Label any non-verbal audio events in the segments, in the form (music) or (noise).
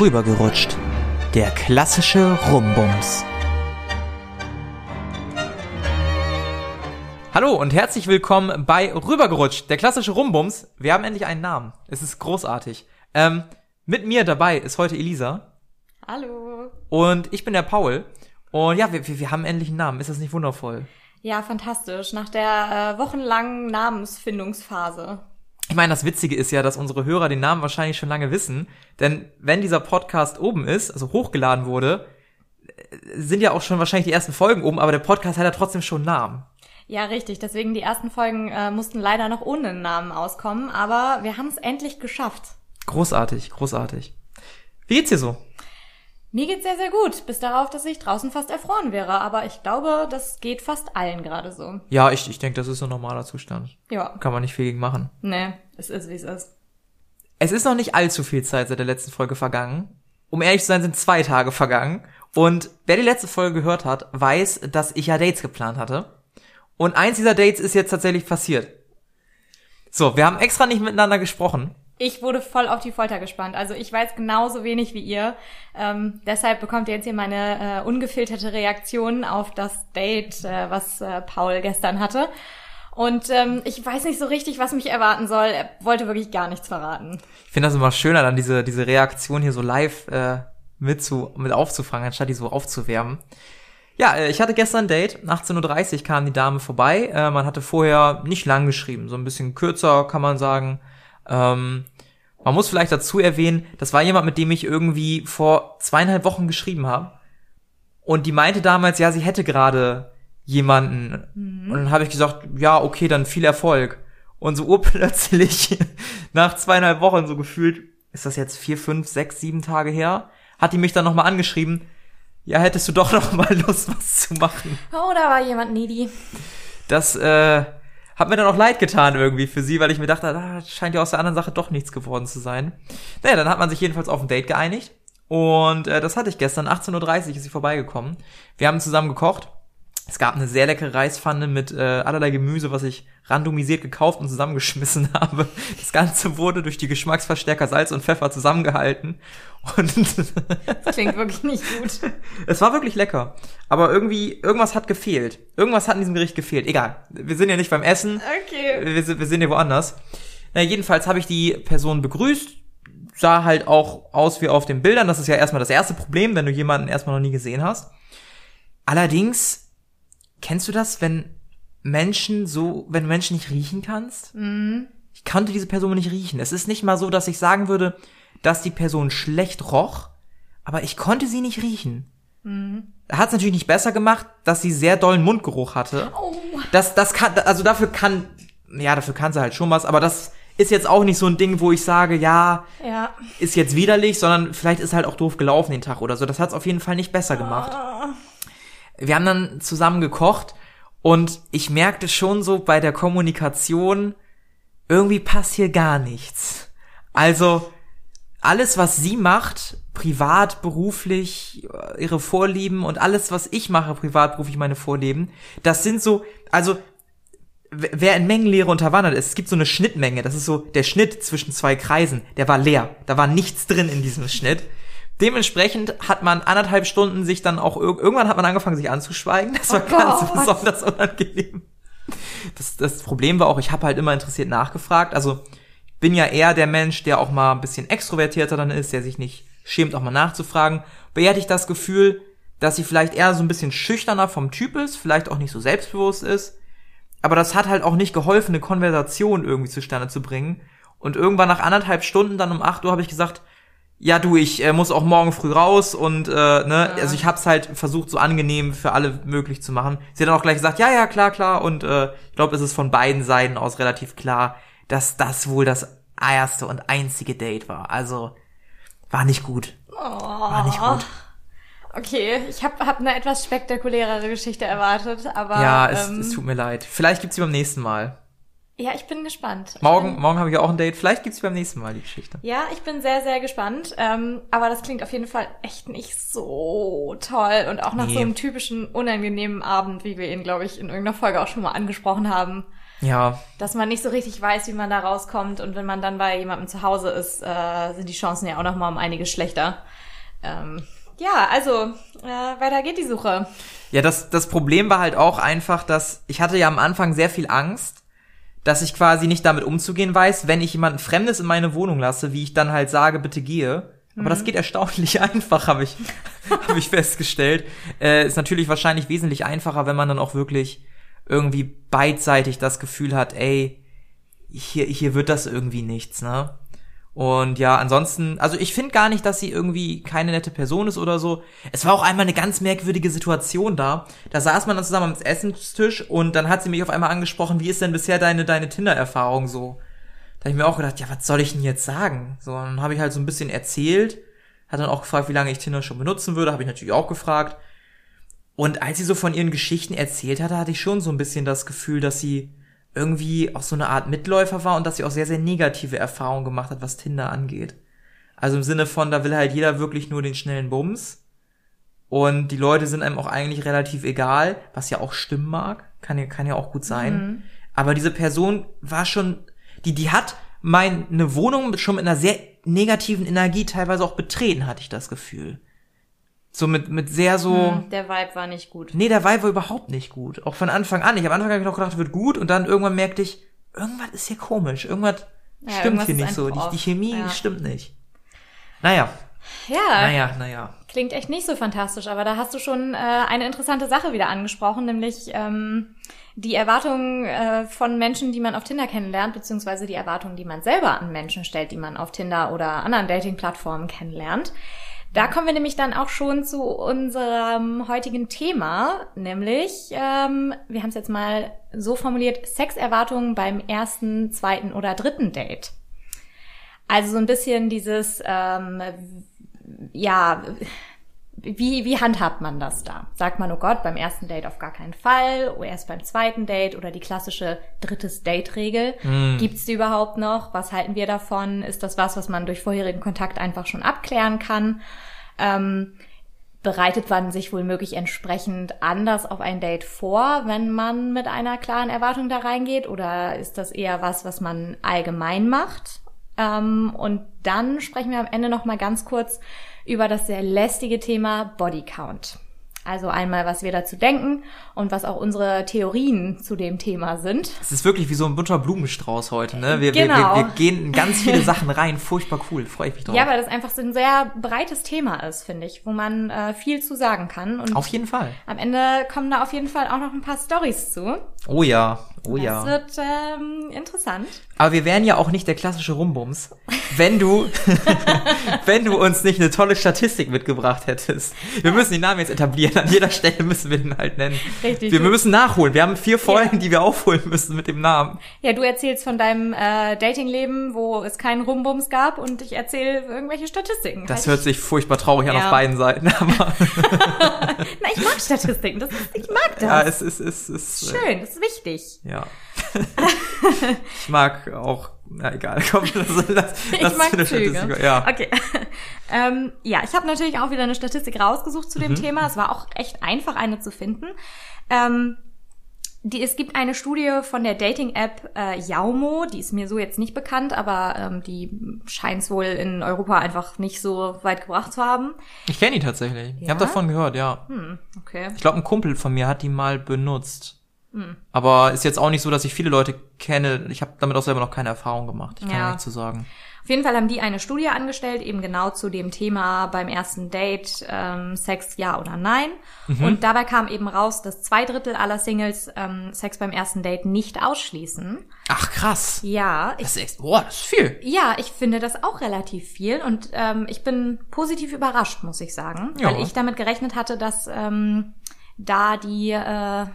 Rübergerutscht. Der klassische Rumbums. Hallo und herzlich willkommen bei Rübergerutscht, der klassische Rumbums. Wir haben endlich einen Namen. Es ist großartig. Ähm, mit mir dabei ist heute Elisa. Hallo. Und ich bin der Paul. Und ja, wir, wir, wir haben endlich einen Namen. Ist das nicht wundervoll? Ja, fantastisch. Nach der äh, wochenlangen Namensfindungsphase. Ich meine, das Witzige ist ja, dass unsere Hörer den Namen wahrscheinlich schon lange wissen. Denn wenn dieser Podcast oben ist, also hochgeladen wurde, äh, sind ja auch schon wahrscheinlich die ersten Folgen oben, aber der Podcast hat ja trotzdem schon einen Namen. Ja, richtig. Deswegen die ersten Folgen äh, mussten leider noch ohne einen Namen auskommen, aber wir haben es endlich geschafft. Großartig, großartig. Wie geht's dir so? Mir geht's sehr, sehr gut, bis darauf, dass ich draußen fast erfroren wäre. Aber ich glaube, das geht fast allen gerade so. Ja, ich, ich denke, das ist ein normaler Zustand. Ja. Kann man nicht viel gegen machen. Nee, es ist, wie es ist. Es ist noch nicht allzu viel Zeit seit der letzten Folge vergangen. Um ehrlich zu sein, sind zwei Tage vergangen. Und wer die letzte Folge gehört hat, weiß, dass ich ja Dates geplant hatte. Und eins dieser Dates ist jetzt tatsächlich passiert. So, wir haben extra nicht miteinander gesprochen. Ich wurde voll auf die Folter gespannt. Also ich weiß genauso wenig wie ihr. Ähm, deshalb bekommt ihr jetzt hier meine äh, ungefilterte Reaktion auf das Date, äh, was äh, Paul gestern hatte. Und ähm, ich weiß nicht so richtig, was mich erwarten soll. Er wollte wirklich gar nichts verraten. Ich finde das immer schöner, dann diese, diese Reaktion hier so live äh, mit, zu, mit aufzufangen, anstatt die so aufzuwärmen. Ja, äh, ich hatte gestern ein Date. 18.30 Uhr kam die Dame vorbei. Äh, man hatte vorher nicht lang geschrieben, so ein bisschen kürzer, kann man sagen. Ähm, man muss vielleicht dazu erwähnen, das war jemand, mit dem ich irgendwie vor zweieinhalb Wochen geschrieben habe. Und die meinte damals, ja, sie hätte gerade jemanden. Mhm. Und dann habe ich gesagt, ja, okay, dann viel Erfolg. Und so (laughs) urplötzlich, nach zweieinhalb Wochen so gefühlt, ist das jetzt vier, fünf, sechs, sieben Tage her, hat die mich dann nochmal angeschrieben, ja, hättest du doch (laughs) noch mal Lust, was zu machen. Oh, da war jemand needy. Das, äh, hat mir dann auch leid getan irgendwie für sie, weil ich mir dachte, ah, scheint ja aus der anderen Sache doch nichts geworden zu sein. Naja, dann hat man sich jedenfalls auf ein Date geeinigt. Und äh, das hatte ich gestern, 18.30 Uhr ist sie vorbeigekommen. Wir haben zusammen gekocht. Es gab eine sehr leckere Reispfanne mit äh, allerlei Gemüse, was ich randomisiert gekauft und zusammengeschmissen (laughs) habe. Das Ganze wurde durch die Geschmacksverstärker Salz und Pfeffer zusammengehalten. Und das klingt wirklich nicht gut. (laughs) Es war wirklich lecker. Aber irgendwie, irgendwas hat gefehlt. Irgendwas hat in diesem Gericht gefehlt. Egal. Wir sind ja nicht beim Essen. Okay. Wir, sind, wir sind ja woanders. Na, jedenfalls habe ich die Person begrüßt. Sah halt auch aus wie auf den Bildern. Das ist ja erstmal das erste Problem, wenn du jemanden erstmal noch nie gesehen hast. Allerdings Kennst du das, wenn Menschen so, wenn du Menschen nicht riechen kannst? Mhm. Ich kannte diese Person nicht riechen. Es ist nicht mal so, dass ich sagen würde, dass die Person schlecht roch, aber ich konnte sie nicht riechen. Mhm. Hat es natürlich nicht besser gemacht, dass sie sehr dollen Mundgeruch hatte. Oh. Das, das kann, also dafür kann, ja, dafür kann sie halt schon was, aber das ist jetzt auch nicht so ein Ding, wo ich sage, ja, ja. ist jetzt widerlich, sondern vielleicht ist halt auch doof gelaufen den Tag oder so. Das hat es auf jeden Fall nicht besser gemacht. Oh. Wir haben dann zusammen gekocht und ich merkte schon so bei der Kommunikation, irgendwie passt hier gar nichts. Also alles, was sie macht, privat, beruflich, ihre Vorlieben und alles, was ich mache, privat, beruflich, meine Vorlieben, das sind so, also wer in Mengenlehre unterwandert ist, es gibt so eine Schnittmenge, das ist so der Schnitt zwischen zwei Kreisen, der war leer, da war nichts drin in diesem Schnitt. Dementsprechend hat man anderthalb Stunden sich dann auch, irgendwann hat man angefangen, sich anzuschweigen. Das war Oh ganz Gott. besonders unangenehm. Das, das Problem war auch, ich habe halt immer interessiert nachgefragt. Also bin ja eher der Mensch, der auch mal ein bisschen extrovertierter dann ist, der sich nicht schämt, auch mal nachzufragen. Bei ihr hatte ich das Gefühl, dass sie vielleicht eher so ein bisschen schüchterner vom Typ ist, vielleicht auch nicht so selbstbewusst ist. Aber das hat halt auch nicht geholfen, eine Konversation irgendwie zustande zu bringen. Und irgendwann nach anderthalb Stunden, dann um 8 Uhr, habe ich gesagt, ja du, ich äh, muss auch morgen früh raus und äh, ne, Ja. also ich hab's halt versucht, so angenehm für alle möglich zu machen. Sie hat dann auch gleich gesagt, ja, ja, klar, klar. Und äh, ich glaube, es ist von beiden Seiten aus relativ klar, dass das wohl das erste und einzige Date war. Also war nicht gut. Oh. War nicht gut. Okay, ich habe hab eine etwas spektakulärere Geschichte erwartet, aber ja, es, ähm, es tut mir leid. Vielleicht gibt's sie beim nächsten Mal. Ja, ich bin gespannt. Morgen, Bin, morgen habe ich auch ein Date. Vielleicht gibt's beim nächsten Mal die Geschichte. ja, ich bin sehr, sehr gespannt. Ähm, aber das klingt auf jeden Fall echt nicht so toll und auch nach Nee. so einem typischen unangenehmen Abend, wie wir ihn, glaube ich, in irgendeiner Folge auch schon mal angesprochen haben. Ja, dass man nicht so richtig weiß, wie man da rauskommt. Und wenn man dann bei jemandem zu Hause ist, äh, sind die Chancen ja auch noch mal um einiges schlechter. Ähm, ja, also äh, weiter geht die Suche. Ja, das, das Problem war halt auch einfach, dass ich hatte ja am Anfang sehr viel Angst, dass ich quasi nicht damit umzugehen weiß, wenn ich jemanden Fremdes in meine Wohnung lasse, wie ich dann halt sage, bitte gehe. Aber das geht erstaunlich (laughs) einfach, habe ich, (laughs) hab ich festgestellt. Äh, ist natürlich wahrscheinlich wesentlich einfacher, wenn man dann auch wirklich irgendwie beidseitig das Gefühl hat, ey, hier, hier wird das irgendwie nichts, ne? Und ja, ansonsten, also ich finde gar nicht, dass sie irgendwie keine nette Person ist oder so. Es war auch einmal eine ganz merkwürdige Situation da. Da saß man dann zusammen am Essenstisch und dann hat sie mich auf einmal angesprochen, wie ist denn bisher deine, deine Tinder-Erfahrung so? Da habe ich mir auch gedacht, ja, was soll ich denn jetzt sagen? So, dann habe ich halt so ein bisschen erzählt, hat dann auch gefragt, wie lange ich Tinder schon benutzen würde, habe ich natürlich auch gefragt. Und als sie so von ihren Geschichten erzählt hatte, hatte ich schon so ein bisschen das Gefühl, dass sie irgendwie auch so eine Art Mitläufer war und dass sie auch sehr, sehr negative Erfahrungen gemacht hat, was Tinder angeht. Also im Sinne von, da will halt jeder wirklich nur den schnellen Bums. Und die Leute sind einem auch eigentlich relativ egal, was ja auch stimmen mag. Kann ja, kann ja auch gut sein. Mhm. Aber diese Person war schon, die, die hat meine Wohnung schon mit einer sehr negativen Energie teilweise auch betreten, hatte ich das Gefühl. So mit, mit sehr so, Hm, der Vibe war nicht gut. Nee, der Vibe war überhaupt nicht gut. Auch von Anfang an. Ich am Anfang habe ich noch gedacht, wird gut und dann irgendwann merkte ich, irgendwas ist hier komisch. Irgendwas Ja, stimmt irgendwas hier nicht so. Die, die. Chemie Ja. stimmt nicht. Naja, Ja, naja, naja. klingt echt nicht so fantastisch, aber da hast du schon äh, eine interessante Sache wieder angesprochen, nämlich ähm, die Erwartungen äh, von Menschen, die man auf Tinder kennenlernt, beziehungsweise die Erwartungen, die man selber an Menschen stellt, die man auf Tinder oder anderen Dating-Plattformen kennenlernt. Da kommen wir nämlich dann auch schon zu unserem heutigen Thema, nämlich, ähm, wir haben es jetzt mal so formuliert, Sexerwartungen beim ersten, zweiten oder dritten Date. Also so ein bisschen dieses, ähm, ja, wie, wie handhabt man das da? Sagt man, oh Gott, beim ersten Date auf gar keinen Fall, oder erst beim zweiten Date oder die klassische drittes Date-Regel. Gibt's die überhaupt noch? Was halten wir davon? Ist das was, was man durch vorherigen Kontakt einfach schon abklären kann? Ähm, bereitet man sich wohl möglich entsprechend anders auf ein Date vor, wenn man mit einer klaren Erwartung da reingeht? Oder ist das eher was, was man allgemein macht? Ähm, und dann sprechen wir am Ende noch mal ganz kurz über das sehr lästige Thema Body Count. Also einmal, was wir dazu denken und was auch unsere Theorien zu dem Thema sind. Es ist wirklich wie so ein bunter Blumenstrauß heute, ne? Wir, Genau. wir, wir, wir gehen in ganz (laughs) viele Sachen rein. Furchtbar cool. Freue ich mich drauf. Ja, weil das einfach so ein sehr breites Thema ist, finde ich, wo man äh, viel zu sagen kann. Und Auf jeden Fall. am Ende kommen da auf jeden Fall auch noch ein paar Stories zu. Oh ja. Oh Das ja. wird ähm, interessant. Aber wir wären ja auch nicht der klassische Rumbums, wenn du, (laughs) wenn du uns nicht eine tolle Statistik mitgebracht hättest. Wir müssen den Namen jetzt etablieren. An jeder Stelle müssen wir den halt nennen. Richtig. Wir, wir müssen nachholen. Wir haben vier Folgen, die wir aufholen müssen mit dem Namen. Ja, du erzählst von deinem äh, Datingleben, wo es keinen Rumbums gab und ich erzähle irgendwelche Statistiken. Das Halt hört sich furchtbar traurig an Ja. auf beiden Seiten. (laughs) Aber Na, ich mag Statistiken. Das ist, ich mag das. ja, es ist, es ist, äh, Schön, das ist wichtig. Ja. ich mag auch, na egal, (laughs) komm, lass, lass, (laughs) Ich lass mag eine Züge. Statistik. Ja. Okay. (laughs) ähm, ja, ich habe natürlich auch wieder eine Statistik rausgesucht zu Mhm. dem Thema. Es war auch echt einfach, eine zu finden. Ähm, die, es gibt eine Studie von der Dating-App äh, Yaumo, die ist mir so jetzt nicht bekannt, aber ähm, die scheint es wohl in Europa einfach nicht so weit gebracht zu haben. Ich kenne die tatsächlich. Ich Ja? habe davon gehört, ja. Hm, okay. Ich glaube, ein Kumpel von mir hat die mal benutzt. Hm. Aber ist jetzt auch nicht so, dass ich viele Leute kenne. Ich habe damit auch selber noch keine Erfahrung gemacht. Ich kann Ja. nichts zu sagen. Auf jeden Fall haben die eine Studie angestellt, eben genau zu dem Thema beim ersten Date, ähm, Sex ja oder nein. Und dabei kam eben raus, dass zwei Drittel aller Singles ähm, Sex beim ersten Date nicht ausschließen. Ach krass. Ja, ich Das ist echt, boah, das ist viel. ja, ich finde das auch relativ viel und ähm, ich bin positiv überrascht, muss ich sagen, Ja. weil ich damit gerechnet hatte, dass ähm, da die äh,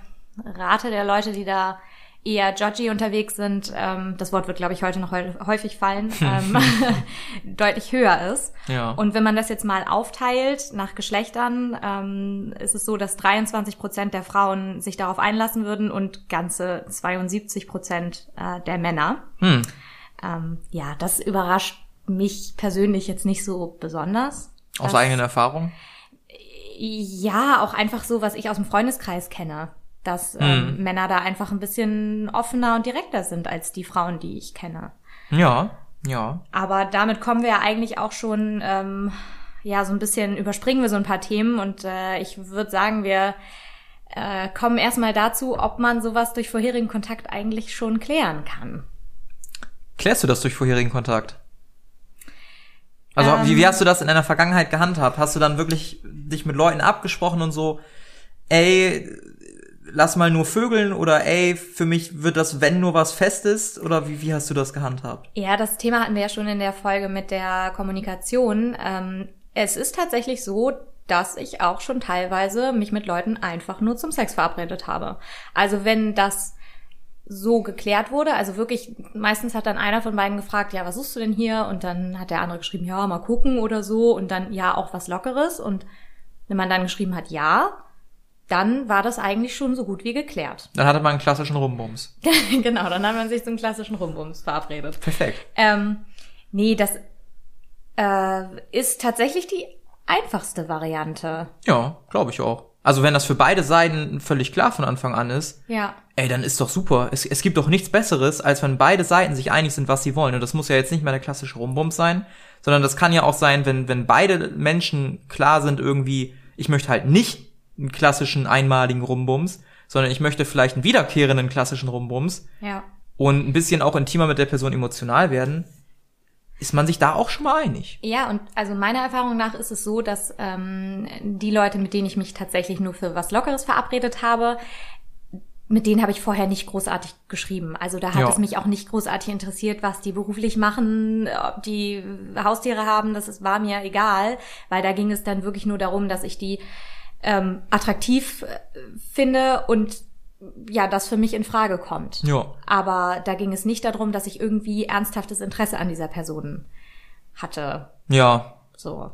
Rate der Leute, die da eher judgy unterwegs sind, ähm, das Wort wird, glaube ich, heute noch häu- häufig fallen, (laughs) ähm, (laughs) deutlich höher ist. Ja. Und wenn man das jetzt mal aufteilt nach Geschlechtern, ähm, ist es so, dass 23 Prozent der Frauen sich darauf einlassen würden und ganze 72 Prozent äh, der Männer. Hm. Ähm, ja, das überrascht mich persönlich jetzt nicht so besonders. Aus eigener Erfahrung. Ja, auch einfach so, was ich aus dem Freundeskreis kenne. Dass ähm, Männer da einfach ein bisschen offener und direkter sind als die Frauen, die ich kenne. Ja, ja. Aber damit kommen wir ja eigentlich auch schon, ähm, ja, so ein bisschen überspringen wir so ein paar Themen und äh, ich würde sagen, wir äh, kommen erstmal dazu, ob man sowas durch vorherigen Kontakt eigentlich schon klären kann. Klärst du das durch vorherigen Kontakt? Also Ähm. wie, wie hast du das in deiner Vergangenheit gehandhabt? Hast du dann wirklich dich mit Leuten abgesprochen und so, ey, lass mal nur vögeln oder ey, für mich wird das, wenn nur was Festes oder wie, wie hast du das gehandhabt? Ja, das Thema hatten wir ja schon in der Folge mit der Kommunikation. Ähm, es ist tatsächlich so, dass ich auch schon teilweise mich mit Leuten einfach nur zum Sex verabredet habe. Also wenn das so geklärt wurde, also wirklich, meistens hat dann einer von beiden gefragt, ja, was suchst du denn hier? Und dann hat der andere geschrieben, ja, mal gucken oder so. Und dann, ja, auch was Lockeres. Und wenn man dann geschrieben hat, ja, dann war das eigentlich schon so gut wie geklärt. Dann hatte man einen klassischen Rumbums. (laughs) genau, dann hat man sich zum klassischen Rumbums verabredet. Perfekt. Ähm, nee, das äh, ist tatsächlich die einfachste Variante. Ja, glaube ich auch. Also wenn das für beide Seiten völlig klar von Anfang an ist, Ja. ey, dann ist doch super. Es, es gibt doch nichts Besseres, als wenn beide Seiten sich einig sind, was sie wollen. Und das muss ja jetzt nicht mehr der klassische Rumbums sein, sondern das kann ja auch sein, wenn, wenn beide Menschen klar sind irgendwie, ich möchte halt nicht einen klassischen einmaligen Rumbums, sondern ich möchte vielleicht einen wiederkehrenden klassischen Rumbums Ja. und ein bisschen auch intimer mit der Person emotional werden, ist man sich da auch schon mal einig. Ja, und also meiner Erfahrung nach ist es so, dass ähm, die Leute, mit denen ich mich tatsächlich nur für was Lockeres verabredet habe, mit denen habe ich vorher nicht großartig geschrieben. Also da hat Ja. es mich auch nicht großartig interessiert, was die beruflich machen, ob die Haustiere haben, das ist, war mir egal, weil da ging es dann wirklich nur darum, dass ich die ähm, attraktiv äh, finde und ja, das für mich in Frage kommt. Ja. Aber da ging es nicht darum, dass ich irgendwie ernsthaftes Interesse an dieser Person hatte. Ja, So.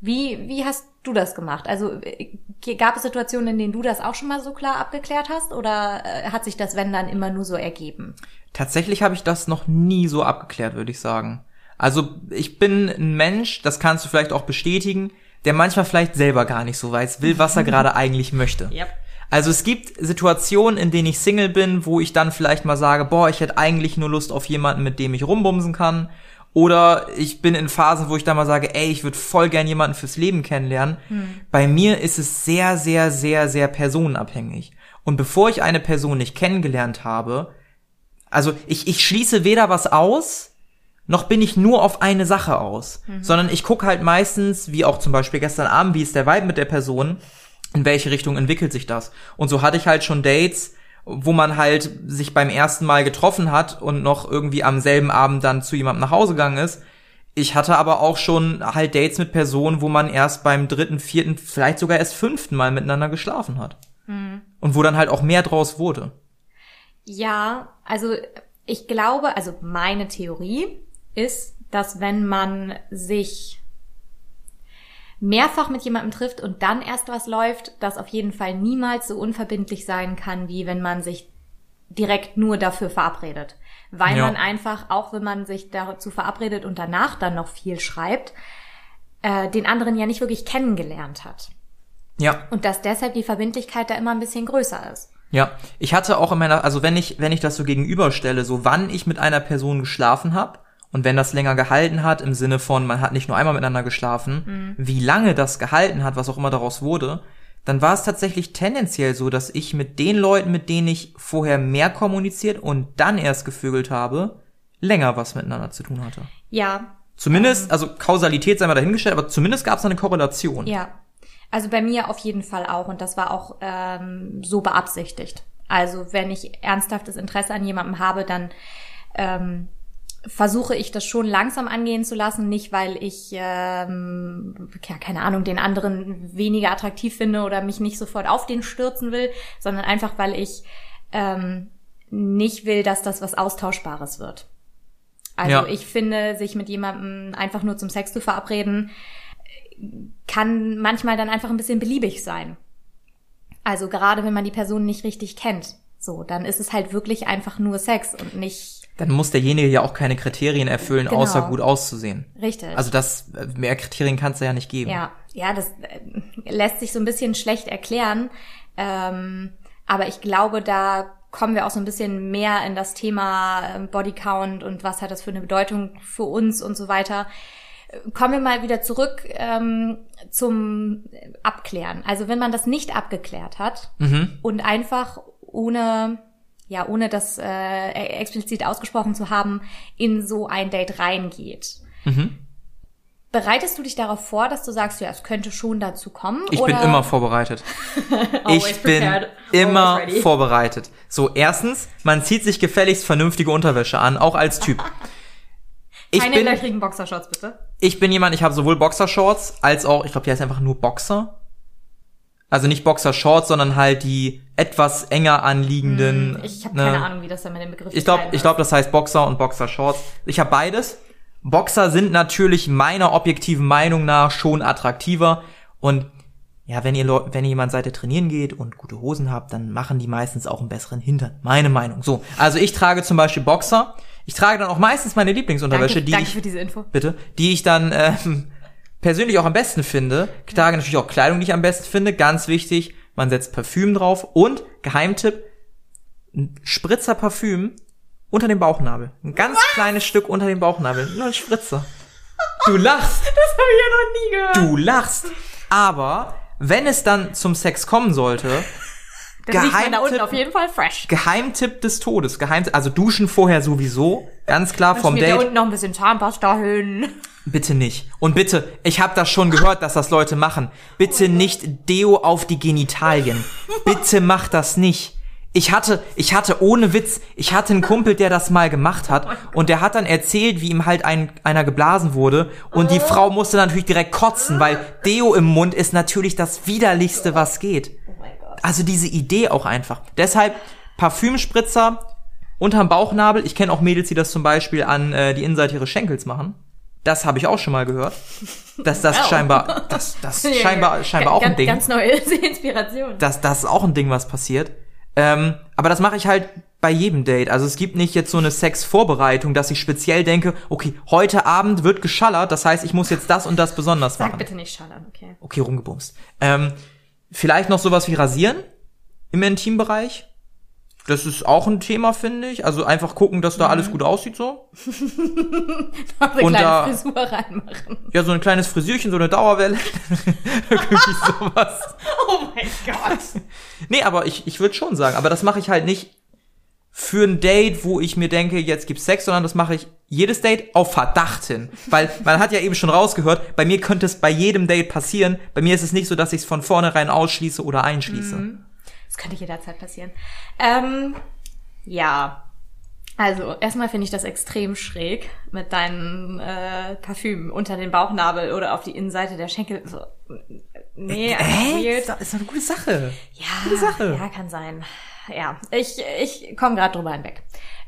Wie, wie hast du das gemacht? Also äh, gab es Situationen, in denen du das auch schon mal so klar abgeklärt hast? Oder äh, hat sich das, wenn dann, immer nur so ergeben? Tatsächlich habe ich das noch nie so abgeklärt, würde ich sagen. Also ich bin ein Mensch, das kannst du vielleicht auch bestätigen, der manchmal vielleicht selber gar nicht so weiß, will, was er (laughs) gerade eigentlich möchte. Yep. Also es gibt Situationen, in denen ich Single bin, wo ich dann vielleicht mal sage, boah, ich hätte eigentlich nur Lust auf jemanden, mit dem ich rumbumsen kann. Oder ich bin in Phasen, wo ich dann mal sage, ey, ich würde voll gern jemanden fürs Leben kennenlernen. Bei mir ist es sehr, sehr, sehr, sehr personenabhängig. Und bevor ich eine Person nicht kennengelernt habe, also ich, ich schließe weder was aus, noch bin ich nur auf eine Sache aus, sondern ich gucke halt meistens, wie auch zum Beispiel gestern Abend, wie ist der Vibe mit der Person, in welche Richtung entwickelt sich das. Und so hatte ich halt schon Dates, wo man halt sich beim ersten Mal getroffen hat und noch irgendwie am selben Abend dann zu jemandem nach Hause gegangen ist. Ich hatte aber auch schon halt Dates mit Personen, wo man erst beim dritten, vierten, vielleicht sogar erst fünften Mal miteinander geschlafen hat. Und wo dann halt auch mehr draus wurde. Ja, also ich glaube, also meine Theorie ist, dass wenn man sich mehrfach mit jemandem trifft und dann erst was läuft, das auf jeden Fall niemals so unverbindlich sein kann, wie wenn man sich direkt nur dafür verabredet. Weil Ja. man einfach, auch wenn man sich dazu verabredet und danach dann noch viel schreibt, äh, den anderen ja nicht wirklich kennengelernt hat. Ja, Und dass deshalb die Verbindlichkeit da immer ein bisschen größer ist. Ja, ich hatte auch in meiner, also wenn ich, wenn ich das so gegenüberstelle, so wann ich mit einer Person geschlafen habe und wenn das länger gehalten hat, im Sinne von, man hat nicht nur einmal miteinander geschlafen, wie lange das gehalten hat, was auch immer daraus wurde, dann war es tatsächlich tendenziell so, dass ich mit den Leuten, mit denen ich vorher mehr kommuniziert und dann erst gevögelt habe, länger was miteinander zu tun hatte. Ja, Zumindest, also Kausalität sei mal dahingestellt, aber zumindest gab es eine Korrelation. Ja, also bei mir auf jeden Fall auch und das war auch ähm, so beabsichtigt. Also wenn ich ernsthaftes Interesse an jemandem habe, dann ähm, versuche ich das schon langsam angehen zu lassen, nicht weil ich, ähm, ja, keine Ahnung, den anderen weniger attraktiv finde oder mich nicht sofort auf den stürzen will, sondern einfach weil ich ähm, nicht will, dass das was Austauschbares wird. Also Ja. ich finde, sich mit jemandem einfach nur zum Sex zu verabreden, kann manchmal dann einfach ein bisschen beliebig sein. Also gerade wenn man die Person nicht richtig kennt, so, dann ist es halt wirklich einfach nur Sex und nicht Dann muss derjenige ja auch keine Kriterien erfüllen, Genau. außer gut auszusehen. richtig. Also das, mehr Kriterien kannst du ja nicht geben. ja, ja, das äh, lässt sich so ein bisschen schlecht erklären. Ähm, Aber ich glaube, da kommen wir auch so ein bisschen mehr in das Thema ähm, Bodycount und was hat das für eine Bedeutung für uns und so weiter. Kommen wir mal wieder zurück ähm, zum Abklären. Also wenn man das nicht abgeklärt hat Mhm. und einfach ohne ja ohne das äh, explizit ausgesprochen zu haben in so ein Date reingeht. Mhm. Bereitest du dich darauf vor, dass du sagst, ja, es könnte schon dazu kommen? Ich oder? bin immer vorbereitet. (laughs) Ich bin prepared, immer vorbereitet. So, erstens, man zieht sich gefälligst vernünftige Unterwäsche an, auch als Typ. (laughs) Ich Keine bin, löchrigen Boxershorts, bitte. ich bin jemand, ich habe sowohl Boxershorts als auch, ich glaube, die heißt einfach nur Boxer. Also nicht Boxershorts, sondern halt die etwas enger anliegenden. Hm, Ich habe ne? keine Ahnung, wie das dann mit dem Begriff Ich glaube, ich glaube, das heißt Boxer und Boxershorts. Ich habe beides. Boxer sind natürlich meiner objektiven Meinung nach schon attraktiver und ja, wenn ihr wenn ihr jemand seid, der trainieren geht und gute Hosen habt, dann machen die meistens auch einen besseren Hintern. Meine Meinung. So, also ich trage zum Beispiel Boxer. Ich trage dann auch meistens meine Lieblingsunterwäsche, danke, die danke ich für diese Info. bitte, die ich dann ähm, persönlich auch am besten finde. Ich trage natürlich auch Kleidung, die ich am besten finde. Ganz wichtig, man setzt Parfüm drauf und Geheimtipp, ein Spritzer Parfüm unter dem Bauchnabel. Ein ganz kleines Stück unter dem Bauchnabel. Nur ein Spritzer. (laughs) Du lachst. Das habe ich ja noch nie gehört. Du lachst. Aber wenn es dann zum Sex kommen sollte, Das man da unten Geheimtipp- auf jeden Fall fresh. Geheimtipp des Todes. Geheimtipp, also duschen vorher sowieso. Ganz klar vom Schmiert da Date. unten noch ein bisschen Zahnpasta hin. Bitte nicht. Und bitte, ich habe das schon gehört, dass das Leute machen. Bitte nicht Deo auf die Genitalien. Bitte mach das nicht. Ich hatte, ich hatte ohne Witz, ich hatte einen Kumpel, der das mal gemacht hat und der hat dann erzählt, wie ihm halt ein, einer geblasen wurde und die Frau musste natürlich direkt kotzen, weil Deo im Mund ist natürlich das widerlichste, was geht. Also diese Idee auch einfach. Deshalb Parfümspritzer unterm Bauchnabel. Ich kenne auch Mädels, die das zum Beispiel an äh, die Innenseite ihres Schenkels machen. Das habe ich auch schon mal gehört. Dass das (laughs) Wow. scheinbar, das, das (laughs) scheinbar, scheinbar auch ganz, ein Ding. Ganz neue (laughs) Inspiration. Das, das ist auch ein Ding, was passiert. Ähm, aber das mache ich halt bei jedem Date. Also es gibt nicht jetzt so eine Sexvorbereitung, dass ich speziell denke, okay, heute Abend wird geschallert, das heißt, ich muss jetzt das und das besonders Sag machen. bitte nicht schallern, okay. Okay, rumgebumst. Ähm, vielleicht noch sowas wie Rasieren im Intimbereich. Das ist auch ein Thema, finde ich. Also einfach gucken, dass da alles gut aussieht so. (laughs) Noch eine Und kleine da- Frisur reinmachen. Ja, so ein kleines Frisürchen, so eine Dauerwelle. (laughs) Irgendwie sowas. Oh mein Gott. (laughs) Nee, aber ich, ich würde schon sagen, aber das mache ich halt nicht für ein Date, wo ich mir denke, jetzt gibt's Sex, sondern das mache ich jedes Date auf Verdacht hin. Weil man hat ja eben schon rausgehört, bei mir könnte es bei jedem Date passieren. Bei mir ist es nicht so, dass ich es von vornherein ausschließe oder einschließe. Das könnte jederzeit passieren. Ähm, ja. Also, erstmal finde ich das extrem schräg mit deinem äh, Parfüm unter den Bauchnabel oder auf die Innenseite der Schenkel. So, nee. Das ist doch eine gute Sache. Ja, Gute Sache. ja, kann sein. Ja, ich, ich komme gerade drüber hinweg.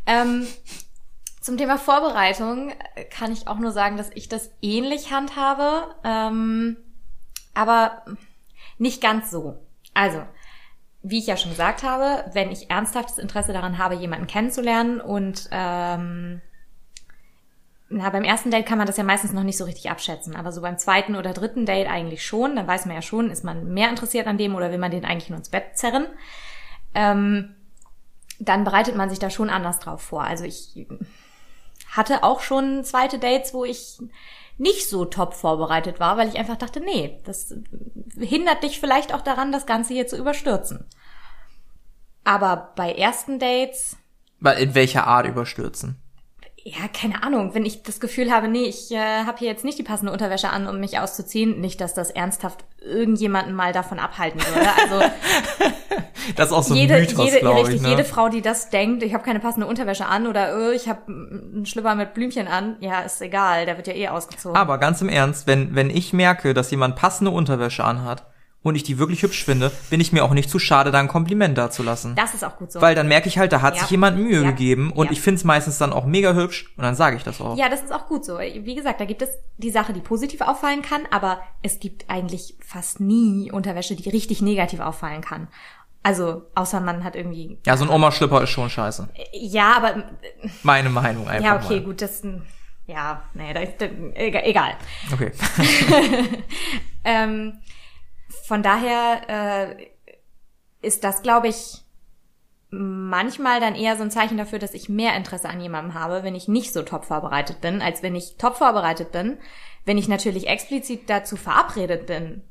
Ähm, zum Thema Vorbereitung äh, kann ich auch nur sagen, dass ich das ähnlich handhabe, ähm, aber nicht ganz so. Also, wie ich ja schon gesagt habe, wenn ich ernsthaftes Interesse daran habe, jemanden kennenzulernen und ähm, na, beim ersten Date kann man das ja meistens noch nicht so richtig abschätzen, aber so beim zweiten oder dritten Date eigentlich schon. Dann weiß man ja schon, ist man mehr interessiert an dem oder will man den eigentlich nur ins Bett zerren. Ähm, dann bereitet man sich da schon anders drauf vor. Also ich hatte auch schon zweite Dates, wo ich nicht so top vorbereitet war, weil ich einfach dachte, nee, das hindert dich vielleicht auch daran, das Ganze hier zu überstürzen. Aber bei ersten Dates, Weil in welcher Art überstürzen? ja, keine Ahnung, wenn ich das Gefühl habe, nee, ich äh, habe hier jetzt nicht die passende Unterwäsche an, um mich auszuziehen, nicht, dass das ernsthaft irgendjemanden mal davon abhalten würde. Also (laughs) Das ist auch so ein jede, Mythos, jede, richtig, ich. Ne? jede Frau, die das denkt, ich habe keine passende Unterwäsche an oder äh, ich habe einen Schlüpper mit Blümchen an, ja, ist egal, der wird ja eh ausgezogen. Aber ganz im Ernst, wenn, wenn ich merke, dass jemand passende Unterwäsche anhat und ich die wirklich hübsch finde, bin ich mir auch nicht zu schade, da ein Kompliment dazulassen. das ist auch gut so. Weil dann merke ich halt, da hat Ja. sich jemand Mühe Ja. gegeben und Ja. ich finde es meistens dann auch mega hübsch und dann sage ich das auch. ja, das ist auch gut so. Wie gesagt, da gibt es die Sache, die positiv auffallen kann, aber es gibt eigentlich fast nie Unterwäsche, die richtig negativ auffallen kann. Also, außer man hat irgendwie. Ja, so ein Oma-Schlipper ist schon scheiße. Ja, aber Meine Meinung einfach ja, okay, mal. gut, das ja, nee, da, da, egal. Okay. (laughs) (laughs) Ähm, von daher äh, ist das, glaube ich, manchmal dann eher so ein Zeichen dafür, dass ich mehr Interesse an jemandem habe, wenn ich nicht so top vorbereitet bin, als wenn ich top vorbereitet bin. Wenn ich natürlich explizit dazu verabredet bin,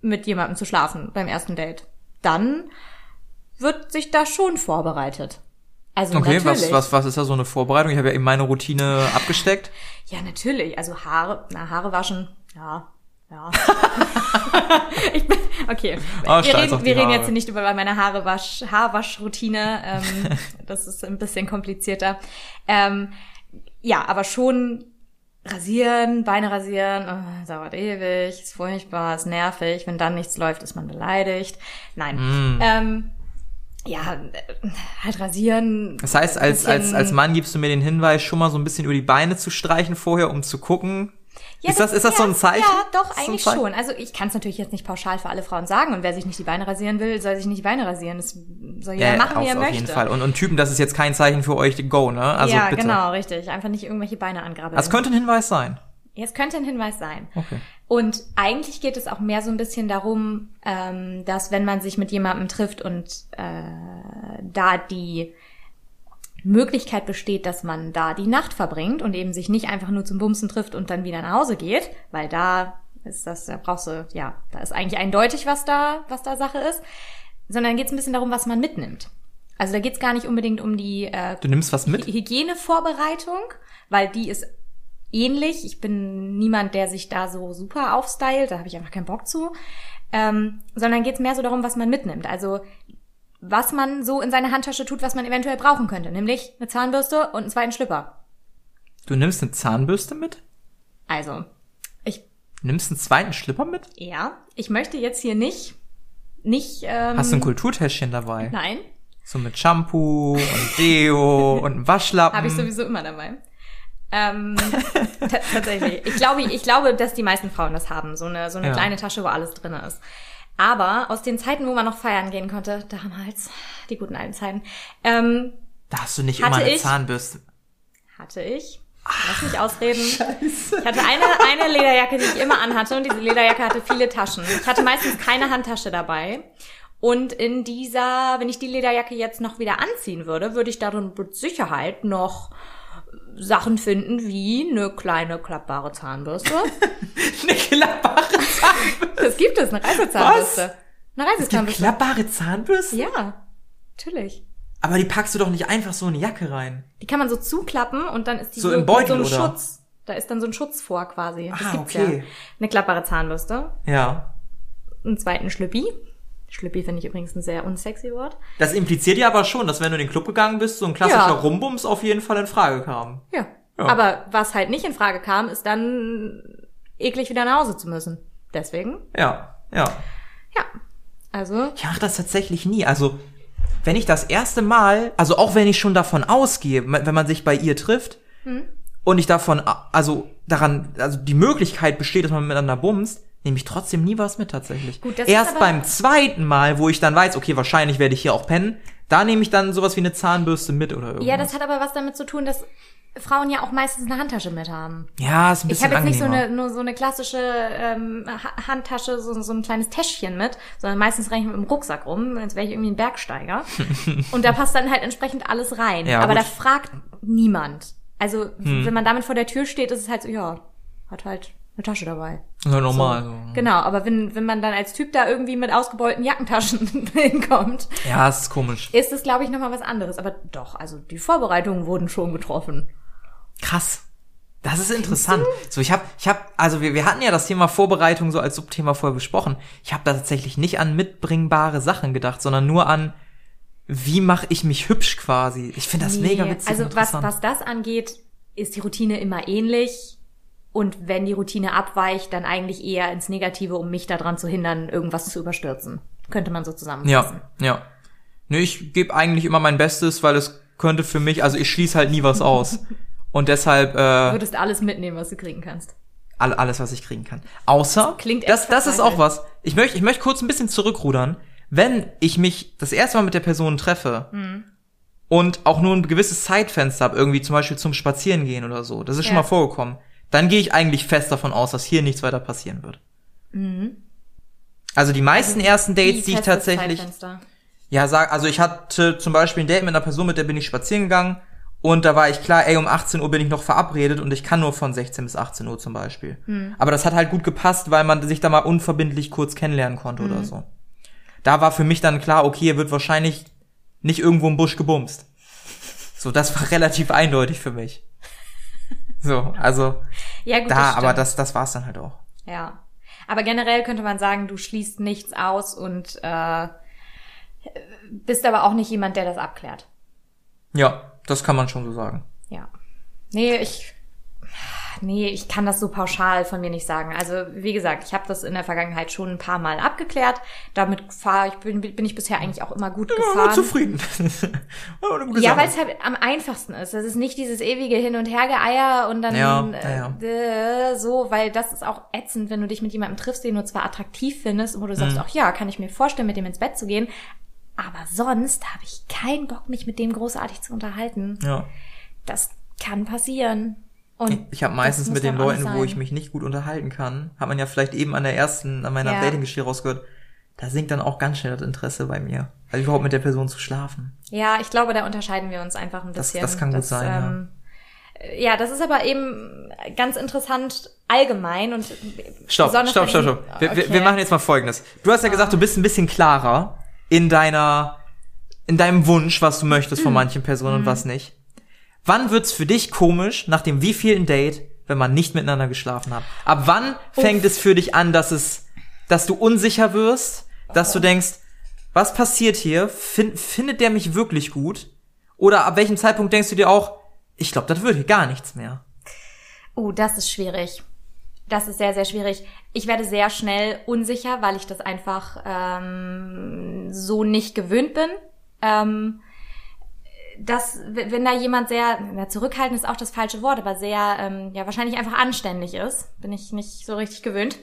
mit jemandem zu schlafen beim ersten Date, dann wird sich da schon vorbereitet. Also Okay, natürlich. was, was, was ist da so eine Vorbereitung? Ich habe ja eben meine Routine abgesteckt. Ja, natürlich. Also Haare, na, Haare waschen, ja, ja. (laughs) ich bin, okay. Ah, wir reden, wir reden jetzt nicht über meine Haare wasch, Haarwaschroutine. Ähm, (laughs) das ist ein bisschen komplizierter. Ähm, ja, aber schon rasieren, Beine rasieren, oh, dauert ewig, ist furchtbar, ist nervig. Wenn dann nichts läuft, ist man beleidigt. Nein. Mm. Ähm, ja, halt rasieren. Das heißt, als, als, als Mann gibst du mir den Hinweis, schon mal so ein bisschen über die Beine zu streichen vorher, um zu gucken. Ja, ist das, ist das so ein Zeichen? Ja, doch, das so eigentlich Zeichen? schon. Also ich kann es natürlich jetzt nicht pauschal für alle Frauen sagen und wer sich nicht die Beine rasieren will, soll sich nicht die Beine rasieren. Das soll jeder machen, auf, wie er auf möchte. jeden Fall. Und, und Typen, das ist jetzt kein Zeichen für euch, go, ne? Also ja, bitte. genau, richtig. Einfach nicht irgendwelche Beine angrabbeln. Das könnte ein Hinweis sein. Ja, es könnte ein Hinweis sein. Okay. Und eigentlich geht es auch mehr so ein bisschen darum, ähm, dass wenn man sich mit jemandem trifft und äh, da die Möglichkeit besteht, dass man da die Nacht verbringt und eben sich nicht einfach nur zum Bumsen trifft und dann wieder nach Hause geht, weil da ist das, da brauchst du, ja, da ist eigentlich eindeutig, was da, was da Sache ist, sondern geht es ein bisschen darum, was man mitnimmt. Also da geht es gar nicht unbedingt um die äh, Du nimmst was mit? Hy- Hygienevorbereitung, weil die ist ähnlich. Ich bin niemand, der sich da so super aufstylt, da habe ich einfach keinen Bock zu. Ähm, sondern geht es mehr so darum, was man mitnimmt. Also was man so in seine Handtasche tut, was man eventuell brauchen könnte. Nämlich eine Zahnbürste und einen zweiten Schlüpper. Du nimmst eine Zahnbürste mit? Also, ich, Nimmst einen zweiten Schlipper mit? ja, ich möchte jetzt hier nicht, nicht, ähm, Hast du ein Kulturtäschchen dabei? Nein, So mit Shampoo und Deo (laughs) und einem Waschlappen. Habe ich sowieso immer dabei. Ähm, ta- tatsächlich. Ich glaube, ich glaube, dass die meisten Frauen das haben. So eine, so eine Ja. kleine Tasche, wo alles drin ist. Aber aus den Zeiten, wo man noch feiern gehen konnte, damals, die guten alten Zeiten, ähm, Da hast du nicht immer eine ich? Zahnbürste. hatte ich, lass mich ausreden. Ich hatte eine, eine Lederjacke, die ich immer anhatte und diese Lederjacke hatte viele Taschen. Ich hatte meistens keine Handtasche dabei. Und in dieser, wenn ich die Lederjacke jetzt noch wieder anziehen würde, würde ich darin mit Sicherheit noch Sachen finden wie eine kleine klappbare Zahnbürste. (laughs) Eine klappbare Zahnbürste. Das gibt es, eine Reisezahnbürste. Eine Es gibt Reisezahnbürste. klappbare Zahnbürsten? Ja, natürlich. Aber die packst du doch nicht einfach so in die Jacke rein. Die kann man so zuklappen und dann ist die So so, im Beutel, mit so einem oder? Schutz. Da ist dann so ein Schutz vor quasi. Das Ah, gibt's okay. ja. Eine klappbare Zahnbürste, Ja. einen zweiten Schlüppi. Schlüppi finde ich übrigens ein sehr unsexy Wort. Das impliziert ja aber schon, dass wenn du in den Club gegangen bist, so ein klassischer Ja. Rumbums auf jeden Fall in Frage kam. Ja. Ja. Aber was halt nicht in Frage kam, ist dann eklig wieder nach Hause zu müssen. Deswegen, Ja, ja. ja. Also, Ich mache das tatsächlich nie. Also, wenn ich das erste Mal, also auch wenn ich schon davon ausgehe, wenn man sich bei ihr trifft Hm. und ich davon, also daran, also die Möglichkeit besteht, dass man miteinander bumst, nehme ich trotzdem nie was mit tatsächlich. Gut, das ist Erst aber- beim zweiten Mal, wo ich dann weiß, okay, wahrscheinlich werde ich hier auch pennen, da nehme ich dann sowas wie eine Zahnbürste mit oder irgendwas. ja, das hat aber was damit zu tun, dass Frauen ja auch meistens eine Handtasche mit haben. ja, ist ein Ich bisschen habe jetzt nicht so eine, nur so eine klassische ähm, Ha- Handtasche, so, so ein kleines Täschchen mit, sondern meistens renne ich mit dem Rucksack rum, als wäre ich irgendwie ein Bergsteiger. (laughs) und da passt dann halt entsprechend alles rein. Ja, Aber gut. da fragt niemand. Also Hm. wenn man damit vor der Tür steht, ist es halt so, ja, hat halt eine Tasche dabei. Ja, normal. So. Genau, aber wenn, wenn man dann als Typ da irgendwie mit ausgebeulten Jackentaschen (laughs) hinkommt, Ja, ist komisch. ist es, glaube ich, nochmal was anderes. Aber doch, also die Vorbereitungen wurden schon getroffen. Krass. Das ist interessant. So, ich habe, ich habe, also wir, wir hatten ja das Thema Vorbereitung so als Subthema vorher besprochen. Ich habe da tatsächlich nicht an mitbringbare Sachen gedacht, sondern nur an, wie mache ich mich hübsch quasi. Ich finde das mega witzig. Also was, was das angeht, ist die Routine immer ähnlich. Und wenn die Routine abweicht, dann eigentlich eher ins Negative, um mich daran zu hindern, irgendwas zu überstürzen. Könnte man so zusammenfassen. Ja, ja. Nö, ich gebe eigentlich immer mein Bestes, weil es könnte für mich, also ich schließe halt nie was aus. (laughs) Und deshalb Du äh, würdest alles mitnehmen, was du kriegen kannst. all, alles, was ich kriegen kann. Außer, Klingt das, das ist auch was. Ich möchte ich möchte kurz ein bisschen zurückrudern. Wenn ich mich das erste Mal mit der Person treffe Hm. und auch nur ein gewisses Zeitfenster habe, irgendwie zum Beispiel zum Spazierengehen oder so, das ist schon Ja. mal vorgekommen, dann gehe ich eigentlich fest davon aus, dass hier nichts weiter passieren wird. Also die meisten ersten Dates, die ich tatsächlich. Ja, sag, also ich hatte zum Beispiel ein Date mit einer Person, mit der bin ich spazieren gegangen und da war ich klar, ey, um 18 Uhr bin ich noch verabredet und ich kann nur von 16 bis 18 Uhr zum Beispiel. Hm. Aber das hat halt gut gepasst, weil man sich da mal unverbindlich kurz kennenlernen konnte Hm. oder so. Da war für mich dann klar, okay, er wird wahrscheinlich nicht irgendwo im Busch gebumst. So, das war (laughs) relativ eindeutig für mich. So, also Ja, gut, da, das aber das, das war's dann halt auch. Ja. Aber generell könnte man sagen, du schließt nichts aus und äh, bist aber auch nicht jemand, der das abklärt. Ja, das kann man schon so sagen. Ja. Nee, ich. Nee, ich kann das so pauschal von mir nicht sagen. Also, wie gesagt, ich habe das in der Vergangenheit schon ein paar Mal abgeklärt. Damit fahr ich, bin, bin ich bisher eigentlich auch immer gut Ja, gefahren. zufrieden. (laughs) Eine gute Ja, weil es halt am einfachsten ist. Das ist nicht dieses ewige Hin- und Hergeeier und dann Ja, ja, Äh, so, weil das ist auch ätzend, wenn du dich mit jemandem triffst, den du zwar attraktiv findest, wo du sagst, Mhm. ach ja, kann ich mir vorstellen, mit dem ins Bett zu gehen, aber sonst habe ich keinen Bock, mich mit dem großartig zu unterhalten. ja. Das kann passieren. Und Ich habe das meistens mit den Leuten, wo sein. ich mich nicht gut unterhalten kann, hat man ja vielleicht eben an der ersten, an meiner Ja. Dating-Geschichte rausgehört, da sinkt dann auch ganz schnell das Interesse bei mir. Also überhaupt mit der Person zu schlafen. Ja, ich glaube, da unterscheiden wir uns einfach ein Das- bisschen. das kann gut sein, ja. ähm, ja. das ist aber eben ganz interessant allgemein und Stopp, stopp, stopp, diesen- stopp. Wir, Okay. Wir machen jetzt mal Folgendes. Du hast ja gesagt, du bist ein bisschen klarer in deiner, in deinem Wunsch, was du möchtest Mhm. von manchen Personen und was nicht. Wann wird's für dich komisch, nach dem wievielten Date, wenn man nicht miteinander geschlafen hat? Ab wann fängt es für dich an, dass es, dass du unsicher wirst, dass du denkst, was passiert hier? Fin findet der mich wirklich gut? Oder ab welchem Zeitpunkt denkst du dir auch, ich glaube, das wird hier gar nichts mehr? Oh, das ist schwierig. Das ist sehr, sehr schwierig. Ich werde sehr schnell unsicher, weil ich das einfach ähm, so nicht gewöhnt bin. Ähm, dass, wenn da jemand sehr, na, zurückhaltend ist auch das falsche Wort, aber sehr, ähm, ja, wahrscheinlich einfach anständig ist, bin ich nicht so richtig gewöhnt.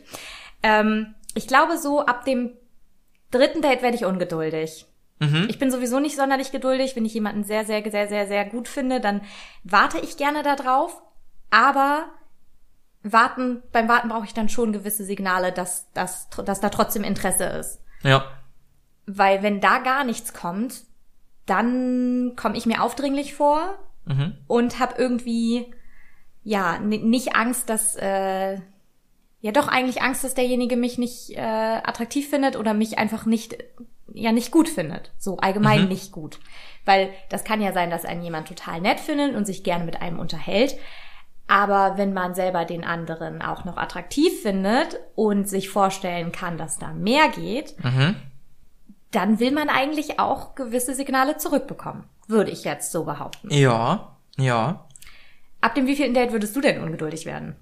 Ähm, ich glaube, so ab dem dritten Date werde ich ungeduldig. Ich bin sowieso nicht sonderlich geduldig. Wenn ich jemanden sehr, sehr, sehr, sehr, sehr gut finde, dann warte ich gerne da drauf. Aber warten, beim Warten brauche ich dann schon gewisse Signale, dass, dass, dass da trotzdem Interesse ist. Ja. Weil wenn da gar nichts kommt, dann komme ich mir aufdringlich vor Mhm. und habe irgendwie ja nicht Angst, dass äh, ja doch eigentlich Angst, dass derjenige mich nicht äh, attraktiv findet oder mich einfach nicht ja nicht gut findet, so allgemein nicht gut, weil das kann ja sein, dass einen jemand total nett findet und sich gerne mit einem unterhält, aber wenn man selber den anderen auch noch attraktiv findet und sich vorstellen kann, dass da mehr geht, Mhm. Dann will man eigentlich auch gewisse Signale zurückbekommen, würde ich jetzt so behaupten. Ja, ja. Ab dem wievielten Date würdest du denn ungeduldig werden?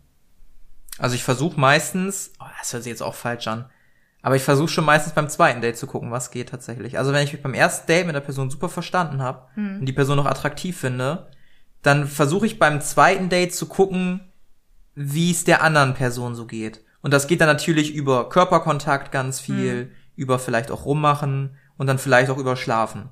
Also ich versuche meistens, oh, das hört sich jetzt auch falsch an, aber ich versuche schon meistens beim zweiten Date zu gucken, was geht tatsächlich. Also wenn ich mich beim ersten Date mit der Person super verstanden habe und die Person noch attraktiv finde, dann versuche ich beim zweiten Date zu gucken, wie es der anderen Person so geht. Und das geht dann natürlich über Körperkontakt ganz viel, über vielleicht auch rummachen und dann vielleicht auch über Schlafen.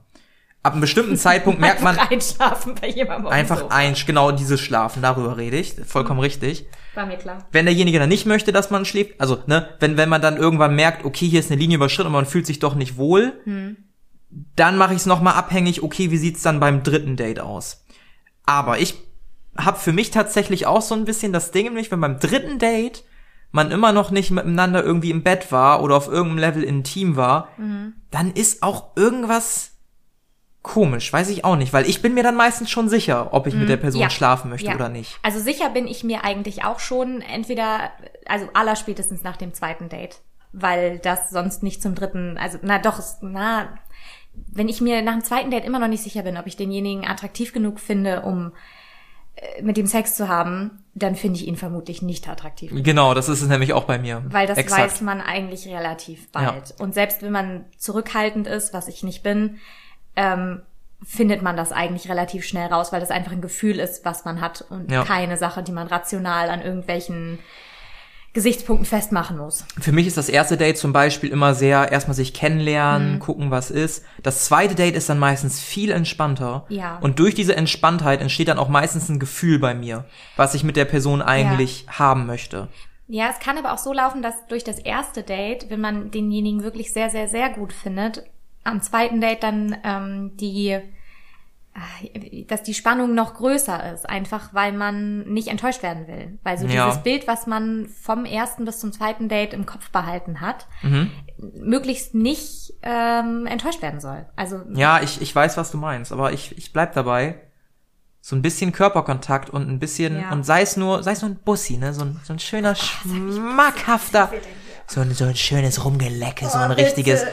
Ab einem bestimmten Zeitpunkt merkt man (laughs) Einfach einschlafen bei jemandem. einfach ein, genau dieses Schlafen, darüber rede ich, vollkommen richtig War mir klar. wenn derjenige dann nicht möchte, dass man schläft, also ne, wenn wenn man dann irgendwann merkt, okay, hier ist eine Linie überschritten und man fühlt sich doch nicht wohl, dann mache ich es noch mal abhängig, okay, wie sieht's dann beim dritten Date aus? Aber ich habe für mich tatsächlich auch so ein bisschen das Ding, nämlich wenn beim dritten Date man immer noch nicht miteinander irgendwie im Bett war oder auf irgendeinem Level intim war, dann ist auch irgendwas komisch, weiß ich auch nicht, weil ich bin mir dann meistens schon sicher, ob ich mit der Person Ja. schlafen möchte Ja. oder nicht. Also sicher bin ich mir eigentlich auch schon, entweder, also aller spätestens nach dem zweiten Date. Weil das sonst nicht zum dritten, also na doch, na, wenn ich mir nach dem zweiten Date immer noch nicht sicher bin, ob ich denjenigen attraktiv genug finde, um mit ihm Sex zu haben, dann finde ich ihn vermutlich nicht attraktiv. Genau, das ist es nämlich auch bei mir. Weil das Exakt. weiß man eigentlich relativ bald. Und selbst wenn man zurückhaltend ist, was ich nicht bin, ähm, findet man das eigentlich relativ schnell raus, weil das einfach ein Gefühl ist, was man hat und Ja. keine Sache, die man rational an irgendwelchen Gesichtspunkten festmachen muss. Für mich ist das erste Date zum Beispiel immer sehr erstmal sich Mhm. kennenlernen, gucken, was ist. Das zweite Date ist dann meistens viel entspannter. Ja. Und durch diese Entspanntheit entsteht dann auch meistens ein Gefühl bei mir, was ich mit der Person eigentlich haben möchte. Ja, es kann aber auch so laufen, dass durch das erste Date, wenn man denjenigen wirklich sehr, sehr, sehr gut findet, am zweiten Date dann ähm, die, dass die Spannung noch größer ist, einfach weil man nicht enttäuscht werden will. Weil so Ja. dieses Bild, was man vom ersten bis zum zweiten Date im Kopf behalten hat, Mhm. möglichst nicht ähm, enttäuscht werden soll. Also Ja, ich, ich weiß, was du meinst, aber ich, ich bleib dabei. So ein bisschen Körperkontakt und ein bisschen, Ja. und sei es nur, sei es nur ein Bussi, ne? So ein, so ein schöner, schmackhafter, so ein, so ein schönes Rumgelecke, so ein richtiges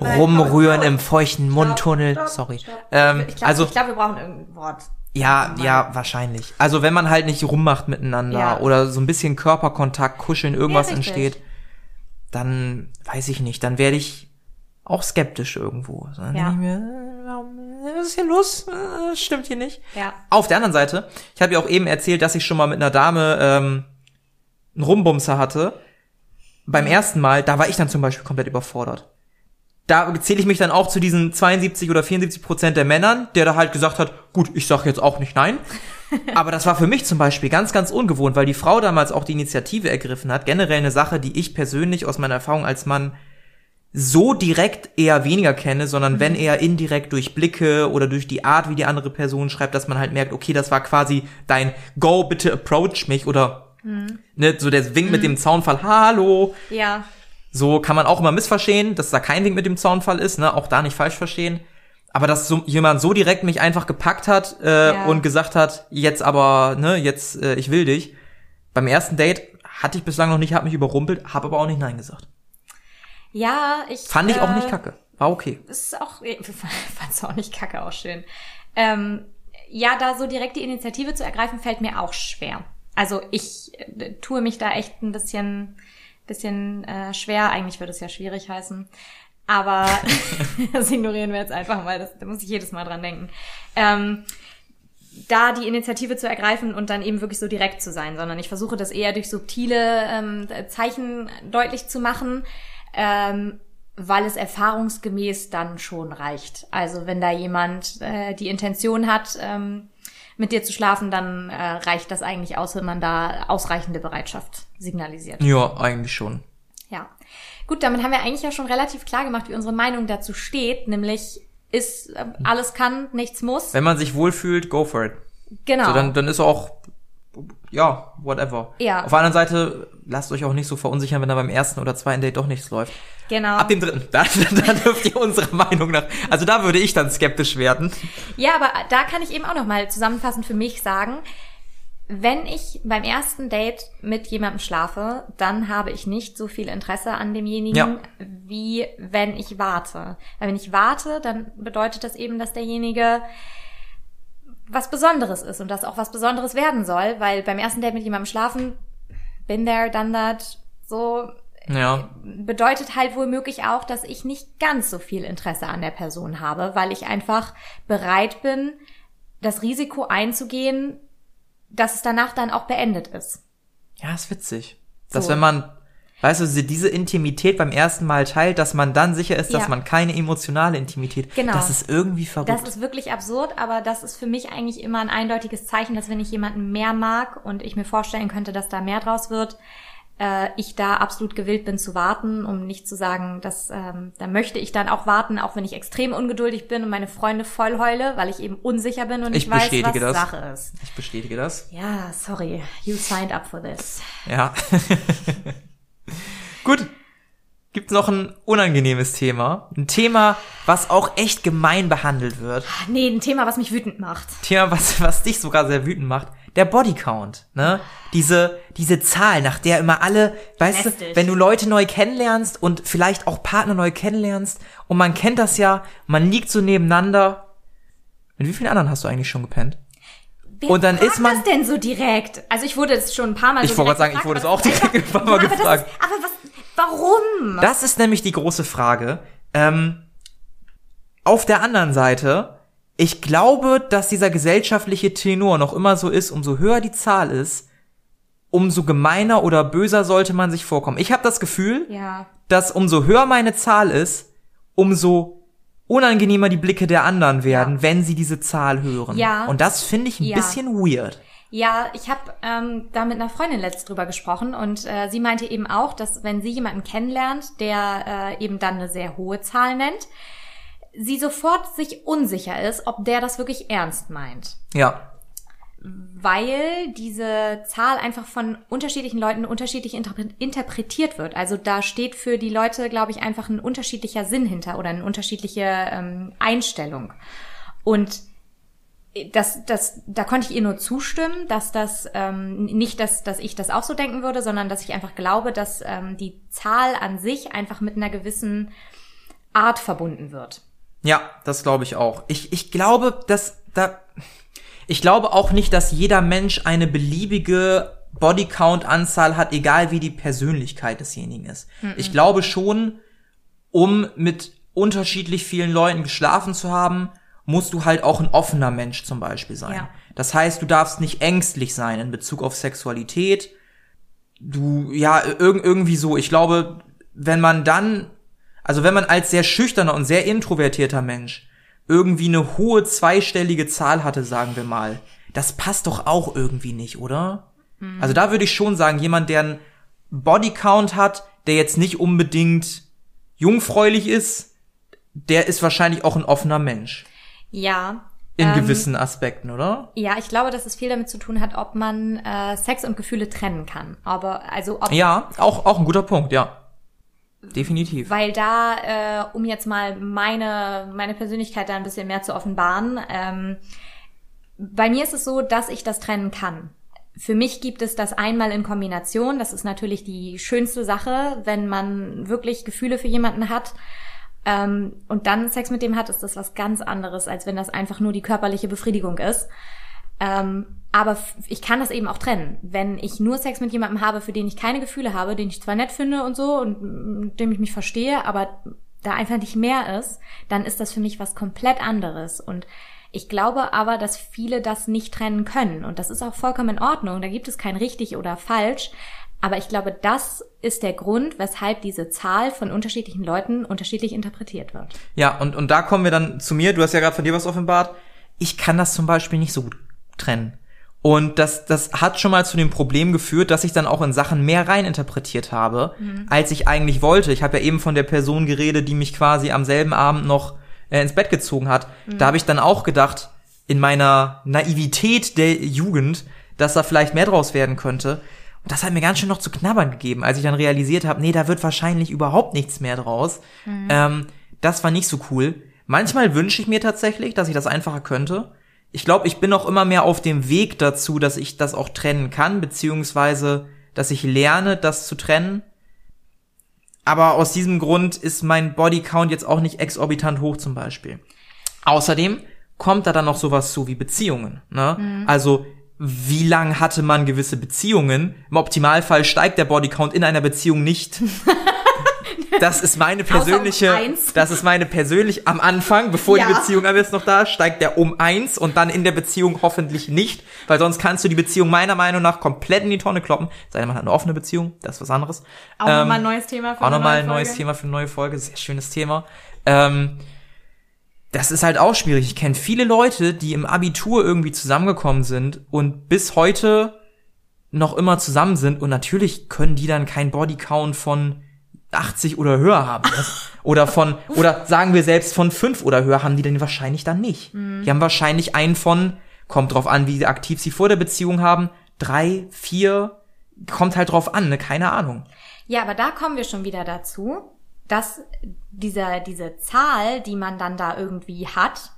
Rumrühren im feuchten Mundtunnel. Sorry. Ähm, ich glaube, also, ich glaub, wir brauchen irgendein Wort. ja, ja, wahrscheinlich. Also, wenn man halt nicht rummacht miteinander Ja. oder so ein bisschen Körperkontakt, kuscheln, irgendwas Ja, entsteht, dann weiß ich nicht, dann werde ich auch skeptisch irgendwo. Dann Ja. ich mir, was ist hier los? Äh, Das stimmt hier nicht. Ja. Auf der anderen Seite, ich habe ja auch eben erzählt, dass ich schon mal mit einer Dame ähm, einen Rumbumser hatte. Beim ersten Mal, da war ich dann zum Beispiel komplett überfordert. Da zähle ich mich dann auch zu diesen 72 oder 74 Prozent der Männern, der da halt gesagt hat, gut, ich sag jetzt auch nicht nein. (laughs) Aber das war für mich zum Beispiel ganz, ganz ungewohnt, weil die Frau damals auch die Initiative ergriffen hat. Generell eine Sache, die ich persönlich aus meiner Erfahrung als Mann so direkt eher weniger kenne, sondern wenn eher indirekt durch Blicke oder durch die Art, wie die andere Person schreibt, dass man halt merkt, okay, das war quasi dein Go, bitte approach mich oder ne, so der Wink mit dem Zaunfall, hallo. Ja. So kann man auch immer missverstehen, dass da kein Wink mit dem Zaunfall ist, ne, auch da nicht falsch verstehen. Aber dass so jemand so direkt mich einfach gepackt hat äh, Ja. und gesagt hat, jetzt aber, ne, jetzt, äh, ich will dich. Beim ersten Date hatte ich bislang noch nicht, hat mich überrumpelt, habe aber auch nicht Nein gesagt. Ja, ich. Fand ich auch äh, nicht kacke. War okay. ist auch, (laughs) fand's auch nicht kacke, auch schön. Ähm, ja, da so direkt die Initiative zu ergreifen, fällt mir auch schwer. Also ich äh, tue mich da echt ein bisschen, bisschen äh, schwer. Eigentlich würde es ja schwierig heißen. Aber (laughs) das ignorieren wir jetzt einfach mal. Das, da muss ich jedes Mal dran denken. Ähm, da die Initiative zu ergreifen und dann eben wirklich so direkt zu sein, sondern ich versuche das eher durch subtile ähm, Zeichen deutlich zu machen, ähm, weil es erfahrungsgemäß dann schon reicht. Also wenn da jemand äh, die Intention hat, ähm, mit dir zu schlafen, dann äh, reicht das eigentlich aus, wenn man da ausreichende Bereitschaft signalisiert. Ja, eigentlich schon. Ja. Gut, damit haben wir eigentlich ja schon relativ klar gemacht, wie unsere Meinung dazu steht, nämlich ist äh, alles kann, nichts muss. Wenn man sich wohlfühlt, go for it. Genau. So, dann, dann ist auch, ja, whatever. Ja. Auf der anderen Seite, lasst euch auch nicht so verunsichern, wenn da beim ersten oder zweiten Date doch nichts läuft. genau. Ab dem dritten, (laughs) da, da dürft ihr unserer Meinung nach, also da würde ich dann skeptisch werden. Ja, aber da kann ich eben auch noch mal zusammenfassend für mich sagen, wenn ich beim ersten Date mit jemandem schlafe, dann habe ich nicht so viel Interesse an demjenigen, Ja. wie wenn ich warte. Weil wenn ich warte, dann bedeutet das eben, dass derjenige was Besonderes ist und das auch was Besonderes werden soll, weil beim ersten Date mit jemandem schlafen, bin there, done that, so Ja. bedeutet halt wohl möglich auch, dass ich nicht ganz so viel Interesse an der Person habe, weil ich einfach bereit bin, das Risiko einzugehen, dass es danach dann auch beendet ist. Ja, ist witzig. Dass So. wenn man, weißt du, diese Intimität beim ersten Mal teilt, dass man dann sicher ist, dass Ja. man keine emotionale Intimität, Genau. das ist irgendwie verrückt. Das ist wirklich absurd, aber das ist für mich eigentlich immer ein eindeutiges Zeichen, dass wenn ich jemanden mehr mag und ich mir vorstellen könnte, dass da mehr draus wird, äh, ich da absolut gewillt bin zu warten, um nicht zu sagen, dass ähm, da möchte ich dann auch warten, auch wenn ich extrem ungeduldig bin und meine Freunde voll heule, weil ich eben unsicher bin und Ich ich weiß, was das. Sache ist. ich bestätige das. Ja, sorry, you signed up for this. Ja. (laughs) Gut. Gibt's noch ein unangenehmes Thema? Ein Thema, was auch echt gemein behandelt wird. Nee, ein Thema, was mich wütend macht. Thema, was, was dich sogar sehr wütend macht. Der Bodycount, ne? Diese, diese Zahl, nach der immer alle, weißt Lästig. du, wenn du Leute neu kennenlernst und vielleicht auch Partner neu kennenlernst und man kennt das ja, man liegt so nebeneinander. Mit wie vielen anderen hast du eigentlich schon gepennt? Wer Und dann ist man- das denn so direkt? Also ich wurde das schon ein paar Mal Ich so wollte gerade sagen, ich wurde es auch direkt ein paar Mal Ja, aber das gefragt. Ist, aber was, warum? Das ist nämlich die große Frage. Ähm, auf der anderen Seite, ich glaube, dass dieser gesellschaftliche Tenor noch immer so ist, umso höher die Zahl ist, umso gemeiner oder böser sollte man sich vorkommen. Ich habe das Gefühl, ja, dass umso höher meine Zahl ist, umso unangenehmer die Blicke der anderen werden, Ja. wenn sie diese Zahl hören. Ja. Und das finde ich ein Ja. bisschen weird. Ja, ich habe ähm, da mit einer Freundin letzt drüber gesprochen und äh, sie meinte eben auch, dass wenn sie jemanden kennenlernt, der äh, eben dann eine sehr hohe Zahl nennt, sie sofort sich unsicher ist, ob der das wirklich ernst meint. Ja. Weil diese Zahl einfach von unterschiedlichen Leuten unterschiedlich interpretiert wird. Also da steht für die Leute, glaube ich, einfach ein unterschiedlicher Sinn hinter oder eine unterschiedliche ähm, Einstellung. Und das, das, da konnte ich ihr nur zustimmen, dass das ähm, nicht, dass, dass ich das auch so denken würde, sondern dass ich einfach glaube, dass ähm, die Zahl an sich einfach mit einer gewissen Art verbunden wird. Ja, das glaube ich auch. Ich, ich glaube, dass da, ich glaube auch nicht, dass jeder Mensch eine beliebige Bodycount-Anzahl hat, egal wie die Persönlichkeit desjenigen ist. Mm -mm. Ich glaube schon, um mit unterschiedlich vielen Leuten geschlafen zu haben, musst du halt auch ein offener Mensch zum Beispiel sein. Ja. Das heißt, du darfst nicht ängstlich sein in Bezug auf Sexualität. Du, ja, irg irgendwie so. Ich glaube, wenn man dann, also wenn man als sehr schüchterner und sehr introvertierter Mensch irgendwie eine hohe zweistellige Zahl hatte, sagen wir mal, das passt doch auch irgendwie nicht, oder? Mhm. Also da würde ich schon sagen, jemand, der einen Bodycount hat, der jetzt nicht unbedingt jungfräulich ist, der ist wahrscheinlich auch ein offener Mensch. Ja. In ähm, gewissen Aspekten, oder? Ja, ich glaube, dass es viel damit zu tun hat, ob man äh, Sex und Gefühle trennen kann. Aber also ob Ja, auch auch ein guter Punkt, ja. Definitiv. Weil da, äh, um jetzt mal meine meine Persönlichkeit da ein bisschen mehr zu offenbaren, ähm, bei mir ist es so, dass ich das trennen kann. Für mich gibt es das einmal in Kombination. Das ist natürlich die schönste Sache, wenn man wirklich Gefühle für jemanden hat ähm, und dann Sex mit dem hat, ist das was ganz anderes, als wenn das einfach nur die körperliche Befriedigung ist. Ähm, aber ich kann das eben auch trennen. Wenn ich nur Sex mit jemandem habe, für den ich keine Gefühle habe, den ich zwar nett finde und so und dem ich mich verstehe, aber da einfach nicht mehr ist, dann ist das für mich was komplett anderes. Und ich glaube aber, dass viele das nicht trennen können. Und das ist auch vollkommen in Ordnung. Da gibt es kein richtig oder falsch. Aber ich glaube, das ist der Grund, weshalb diese Zahl von unterschiedlichen Leuten unterschiedlich interpretiert wird. Ja, und, und da kommen wir dann zu mir. Du hast ja gerade von dir was offenbart. Ich kann das zum Beispiel nicht so gut trennen. Und das, das hat schon mal zu dem Problem geführt, dass ich dann auch in Sachen mehr reininterpretiert habe, mhm. als ich eigentlich wollte. Ich habe ja eben von der Person geredet, die mich quasi am selben Abend noch äh, ins Bett gezogen hat. Mhm. Da habe ich dann auch gedacht, in meiner Naivität der Jugend, dass da vielleicht mehr draus werden könnte. Und das hat mir ganz schön noch zu knabbern gegeben, als ich dann realisiert habe, nee, da wird wahrscheinlich überhaupt nichts mehr draus. Mhm. Ähm, das war nicht so cool. Manchmal wünsche ich mir tatsächlich, dass ich das einfacher könnte. Ich glaube, ich bin auch immer mehr auf dem Weg dazu, dass ich das auch trennen kann, beziehungsweise, dass ich lerne, das zu trennen. Aber aus diesem Grund ist mein Bodycount jetzt auch nicht exorbitant hoch zum Beispiel. Außerdem kommt da dann noch sowas zu wie Beziehungen. Ne? Mhm. Also wie lang hatte man gewisse Beziehungen. Im Optimalfall steigt der Bodycount in einer Beziehung nicht. (laughs) Das ist meine persönliche, das ist meine persönlich am Anfang, bevor ja. die Beziehung aber jetzt noch da, steigt der um eins und dann in der Beziehung hoffentlich nicht, weil sonst kannst du die Beziehung meiner Meinung nach komplett in die Tonne kloppen. Sei denn, man hat eine offene Beziehung, das ist was anderes. Auch ähm, nochmal ein neues Thema für Auch nochmal ein neues Thema für eine neue Folge, sehr schönes Thema. Ähm, das ist halt auch schwierig. Ich kenne viele Leute, die im Abitur irgendwie zusammengekommen sind und bis heute noch immer zusammen sind und natürlich können die dann keinen Bodycount von 80 oder höher haben. oder von, oder sagen wir selbst von 5 oder höher haben die denn wahrscheinlich dann nicht. Mhm. Die haben wahrscheinlich einen von, kommt drauf an, wie aktiv sie vor der Beziehung haben, drei, vier, kommt halt drauf an, ne? keine Ahnung. Ja, aber da kommen wir schon wieder dazu, dass dieser, diese Zahl, die man dann da irgendwie hat,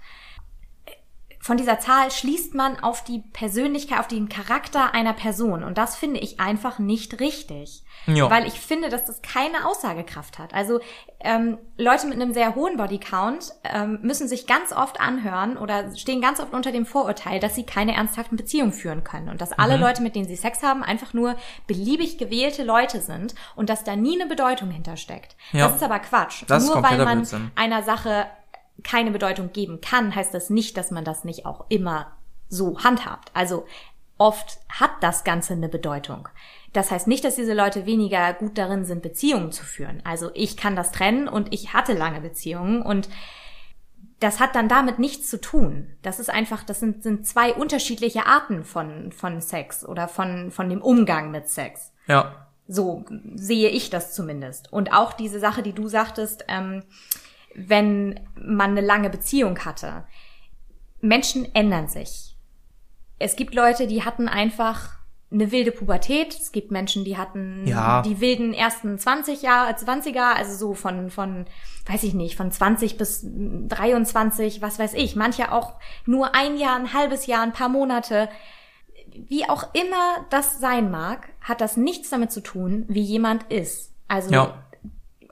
von dieser Zahl schließt man auf die Persönlichkeit, auf den Charakter einer Person. Und das finde ich einfach nicht richtig. Ja. Weil ich finde, dass das keine Aussagekraft hat. Also ähm, Leute mit einem sehr hohen Bodycount ähm, müssen sich ganz oft anhören oder stehen ganz oft unter dem Vorurteil, dass sie keine ernsthaften Beziehungen führen können. Und dass alle mhm. Leute, mit denen sie Sex haben, einfach nur beliebig gewählte Leute sind und dass da nie eine Bedeutung hintersteckt. Ja. Das ist aber Quatsch. Das nur weil man Blödsinn. einer Sache keine Bedeutung geben kann, heißt das nicht, dass man das nicht auch immer so handhabt. Also oft hat das Ganze eine Bedeutung. Das heißt nicht, dass diese Leute weniger gut darin sind, Beziehungen zu führen. Also ich kann das trennen und ich hatte lange Beziehungen und das hat dann damit nichts zu tun. Das ist einfach, das sind, sind zwei unterschiedliche Arten von, von Sex oder von, von dem Umgang mit Sex. Ja. So sehe ich das zumindest. Und auch diese Sache, die du sagtest, ähm, wenn man eine lange Beziehung hatte. Menschen ändern sich. Es gibt Leute, die hatten einfach eine wilde Pubertät. Es gibt Menschen, die hatten Ja. die wilden ersten 20 Jahre, 20er, also so von, von, weiß ich nicht, von 20 bis 23, was weiß ich. Manche auch nur ein Jahr, ein halbes Jahr, ein paar Monate. Wie auch immer das sein mag, hat das nichts damit zu tun, wie jemand ist. Also Ja.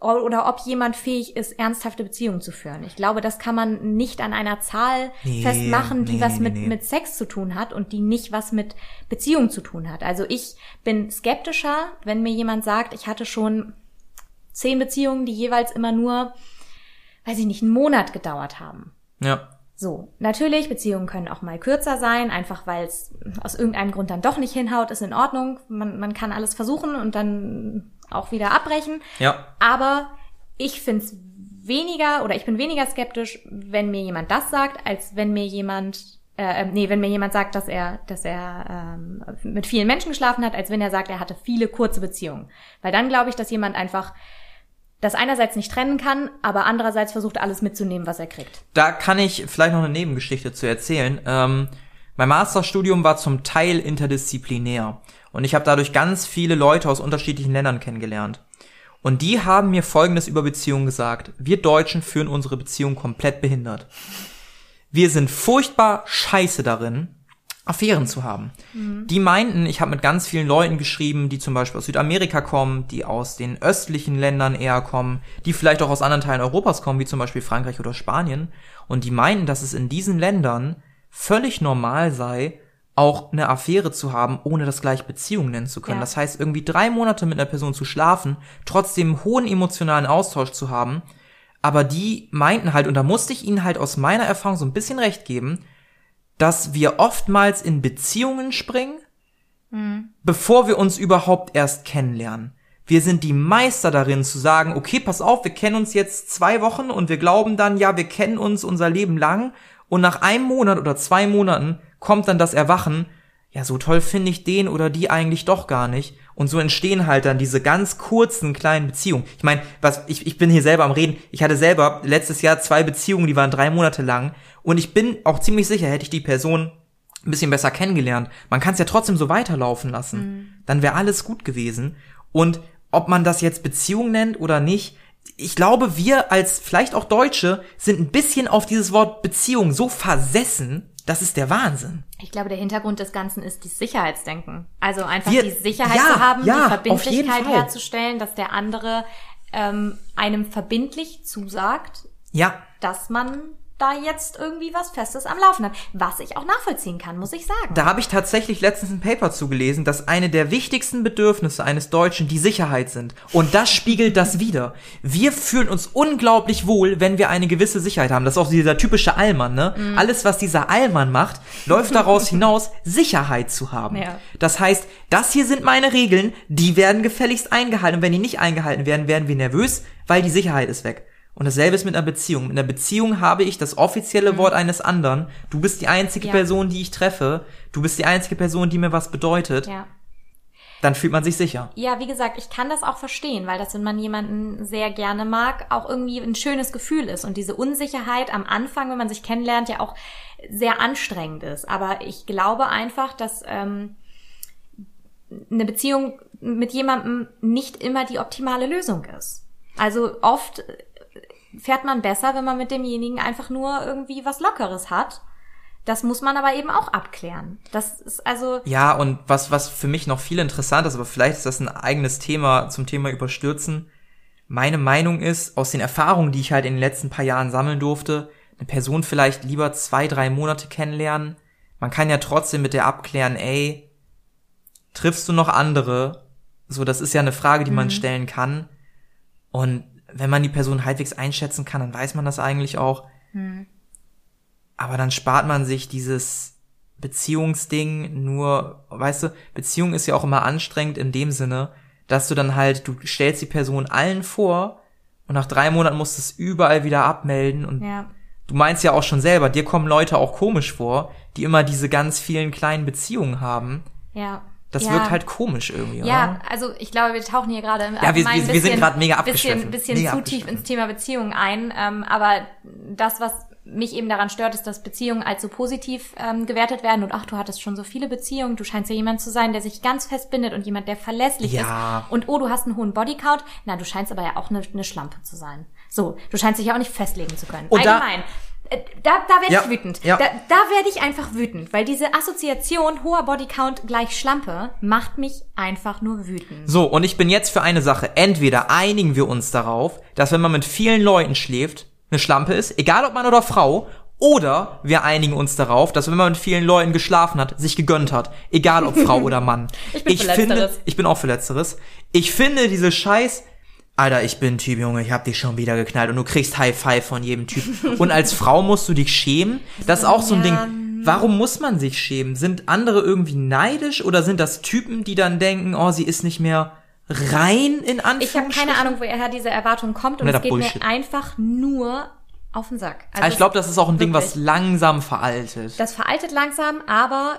Oder ob jemand fähig ist, ernsthafte Beziehungen zu führen. Ich glaube, das kann man nicht an einer Zahl Nee, festmachen, die nee, was nee, mit, mit Sex zu tun hat und die nicht was mit Beziehung zu tun hat. Also ich bin skeptischer, wenn mir jemand sagt, ich hatte schon zehn Beziehungen, die jeweils immer nur, weiß ich nicht, einen Monat gedauert haben. Ja. So, natürlich, Beziehungen können auch mal kürzer sein, einfach weil es aus irgendeinem Grund dann doch nicht hinhaut, ist in Ordnung. Man, man kann alles versuchen und dann auch wieder abbrechen. Ja. Aber ich find's weniger oder ich bin weniger skeptisch, wenn mir jemand das sagt, als wenn mir jemand äh, äh, nee, wenn mir jemand sagt, dass er, dass er ähm, mit vielen Menschen geschlafen hat, als wenn er sagt, er hatte viele kurze Beziehungen. Weil dann glaube ich, dass jemand einfach das einerseits nicht trennen kann, aber andererseits versucht alles mitzunehmen, was er kriegt. Da kann ich vielleicht noch eine Nebengeschichte zu erzählen. Ähm, mein Masterstudium war zum Teil interdisziplinär und ich habe dadurch ganz viele Leute aus unterschiedlichen Ländern kennengelernt. Und die haben mir Folgendes über Beziehungen gesagt. Wir Deutschen führen unsere Beziehung komplett behindert. Wir sind furchtbar scheiße darin, Affären zu haben. Die meinten, ich habe mit ganz vielen Leuten geschrieben, die zum Beispiel aus Südamerika kommen, die aus den östlichen Ländern eher kommen, die vielleicht auch aus anderen Teilen Europas kommen, wie zum Beispiel Frankreich oder Spanien. Und die meinten, dass es in diesen Ländern völlig normal sei, auch eine Affäre zu haben, ohne das gleich Beziehung nennen zu können. Ja. Das heißt, irgendwie drei Monate mit einer Person zu schlafen, trotzdem hohen emotionalen Austausch zu haben. Aber die meinten halt, und da musste ich ihnen halt aus meiner Erfahrung so ein bisschen recht geben, dass wir oftmals in Beziehungen springen, bevor wir uns überhaupt erst kennenlernen. Wir sind die Meister darin zu sagen, okay, pass auf, wir kennen uns jetzt zwei Wochen und wir glauben dann, ja, wir kennen uns unser Leben lang und nach einem Monat oder zwei Monaten kommt dann das Erwachen, ja, so toll finde ich den oder die eigentlich doch gar nicht. Und so entstehen halt dann diese ganz kurzen kleinen Beziehungen. Ich meine, was ich, ich bin hier selber am Reden. Ich hatte selber letztes Jahr zwei Beziehungen, die waren drei Monate lang. Und ich bin auch ziemlich sicher, hätte ich die Person ein bisschen besser kennengelernt. Man kann es ja trotzdem so weiterlaufen lassen. Dann wäre alles gut gewesen. Und ob man das jetzt Beziehung nennt oder nicht, ich glaube, wir als vielleicht auch Deutsche sind ein bisschen auf dieses Wort Beziehung so versessen, das ist der Wahnsinn. Ich glaube, der Hintergrund des Ganzen ist das Sicherheitsdenken. Also einfach Wir- die Sicherheit ja, zu haben, ja, die Verbindlichkeit herzustellen, dass der andere ähm, einem verbindlich zusagt, Ja, dass man da jetzt irgendwie was Festes am Laufen hat. Was ich auch nachvollziehen kann, muss ich sagen. Da habe ich tatsächlich letztens ein Paper zugelesen, dass eine der wichtigsten Bedürfnisse eines Deutschen die Sicherheit sind. Und das spiegelt das wider. Wir fühlen uns unglaublich wohl, wenn wir eine gewisse Sicherheit haben. Das ist auch dieser typische Allmann, ne? Alles, was dieser Allmann macht, läuft daraus (laughs) hinaus, Sicherheit zu haben. Ja. Das heißt, das hier sind meine Regeln, die werden gefälligst eingehalten. Und wenn die nicht eingehalten werden, werden wir nervös, weil die Sicherheit ist weg. Und dasselbe ist mit einer Beziehung. Mit einer Beziehung habe ich das offizielle Wort eines anderen. Du bist die einzige Ja. Person, die ich treffe. Du bist die einzige Person, die mir was bedeutet. ja. Dann fühlt man sich sicher. Ja, wie gesagt, ich kann das auch verstehen, weil das, wenn man jemanden sehr gerne mag, auch irgendwie ein schönes Gefühl ist. Und diese Unsicherheit am Anfang, wenn man sich kennenlernt, ja auch sehr anstrengend ist. Aber ich glaube einfach, dass ähm, eine Beziehung mit jemandem nicht immer die optimale Lösung ist. Also oft fährt man besser, wenn man mit demjenigen einfach nur irgendwie was Lockeres hat. Das muss man aber eben auch abklären. Das ist also Ja, und was, was für mich noch viel interessanter ist, aber vielleicht ist das ein eigenes Thema zum Thema Überstürzen. Meine Meinung ist, aus den Erfahrungen, die ich halt in den letzten paar Jahren sammeln durfte, eine Person vielleicht lieber zwei, drei Monate kennenlernen. Man kann ja trotzdem mit der abklären, ey, triffst du noch andere? So, das ist ja eine Frage, die man stellen kann. Und wenn man die Person halbwegs einschätzen kann, dann weiß man das eigentlich auch. Aber dann spart man sich dieses Beziehungsding nur, weißt du, Beziehung ist ja auch immer anstrengend in dem Sinne, dass du dann halt, du stellst die Person allen vor und nach drei Monaten musst du es überall wieder abmelden und ja. du meinst ja auch schon selber, dir kommen Leute auch komisch vor, die immer diese ganz vielen kleinen Beziehungen haben. Ja. Das Ja. wirkt halt komisch irgendwie, oder? Ja, also ich glaube, wir tauchen hier gerade Ja, wir- wir- wir sind bisschen- gerade mega bisschen, abgeschwiffen. bisschen Mega zu tief ins Thema Beziehungen ein. Ähm, aber das, was mich eben daran stört, ist, dass Beziehungen als so positiv ähm, gewertet werden. Und ach, du hattest schon so viele Beziehungen. Du scheinst ja jemand zu sein, der sich ganz fest bindet und jemand, der verlässlich Ja. ist. Und oh, du hast einen hohen Bodycount. Na, du scheinst aber ja auch eine, eine Schlampe zu sein. So, du scheinst dich ja auch nicht festlegen zu können. Und Allgemein. Äh, Da, da werde Ja, ich wütend. ja. Da, da werde ich einfach wütend, weil diese Assoziation hoher Bodycount gleich Schlampe macht mich einfach nur wütend. So, und ich bin jetzt für eine Sache. Entweder einigen wir uns darauf, dass wenn man mit vielen Leuten schläft, eine Schlampe ist, egal ob Mann oder Frau, oder wir einigen uns darauf, dass wenn man mit vielen Leuten geschlafen hat, sich gegönnt hat, egal ob Frau (laughs) oder Mann. Ich bin für finde, Letzteres. ich bin auch für Letzteres. Ich finde diese Scheiß, Alter, ich bin Typ, Junge, ich hab dich schon wieder geknallt und du kriegst High Five von jedem Typ. Und als (laughs) Frau musst du dich schämen. Das ist auch so ein Ja. Ding. Warum muss man sich schämen? Sind andere irgendwie neidisch oder sind das Typen, die dann denken, oh, sie ist nicht mehr rein in Ich habe Anführungsstrichen? keine Ahnung, woher diese Erwartung kommt und es geht Bullshit. mir einfach nur auf den Sack. Also Aber ich glaube, das ist auch ein Ding, was wirklich. langsam veraltet. Das veraltet langsam, aber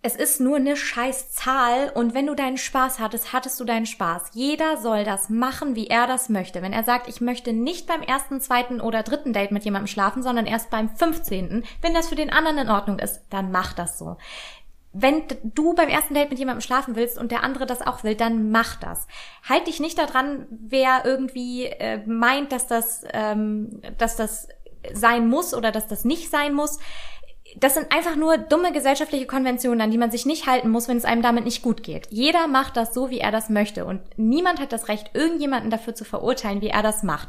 es ist nur eine scheiß Zahl und wenn du deinen Spaß hattest, hattest du deinen Spaß. Jeder soll das machen, wie er das möchte. Wenn er sagt, ich möchte nicht beim ersten, zweiten oder dritten Date mit jemandem schlafen, sondern erst beim 15., wenn das für den anderen in Ordnung ist, dann mach das so. Wenn du beim ersten Date mit jemandem schlafen willst und der andere das auch will, dann mach das. Halt dich nicht daran, wer irgendwie äh, meint, dass das, ähm, dass das sein muss oder dass das nicht sein muss. Das sind einfach nur dumme gesellschaftliche Konventionen, an die man sich nicht halten muss, wenn es einem damit nicht gut geht. Jeder macht das so, wie er das möchte. Und niemand hat das Recht, irgendjemanden dafür zu verurteilen, wie er das macht.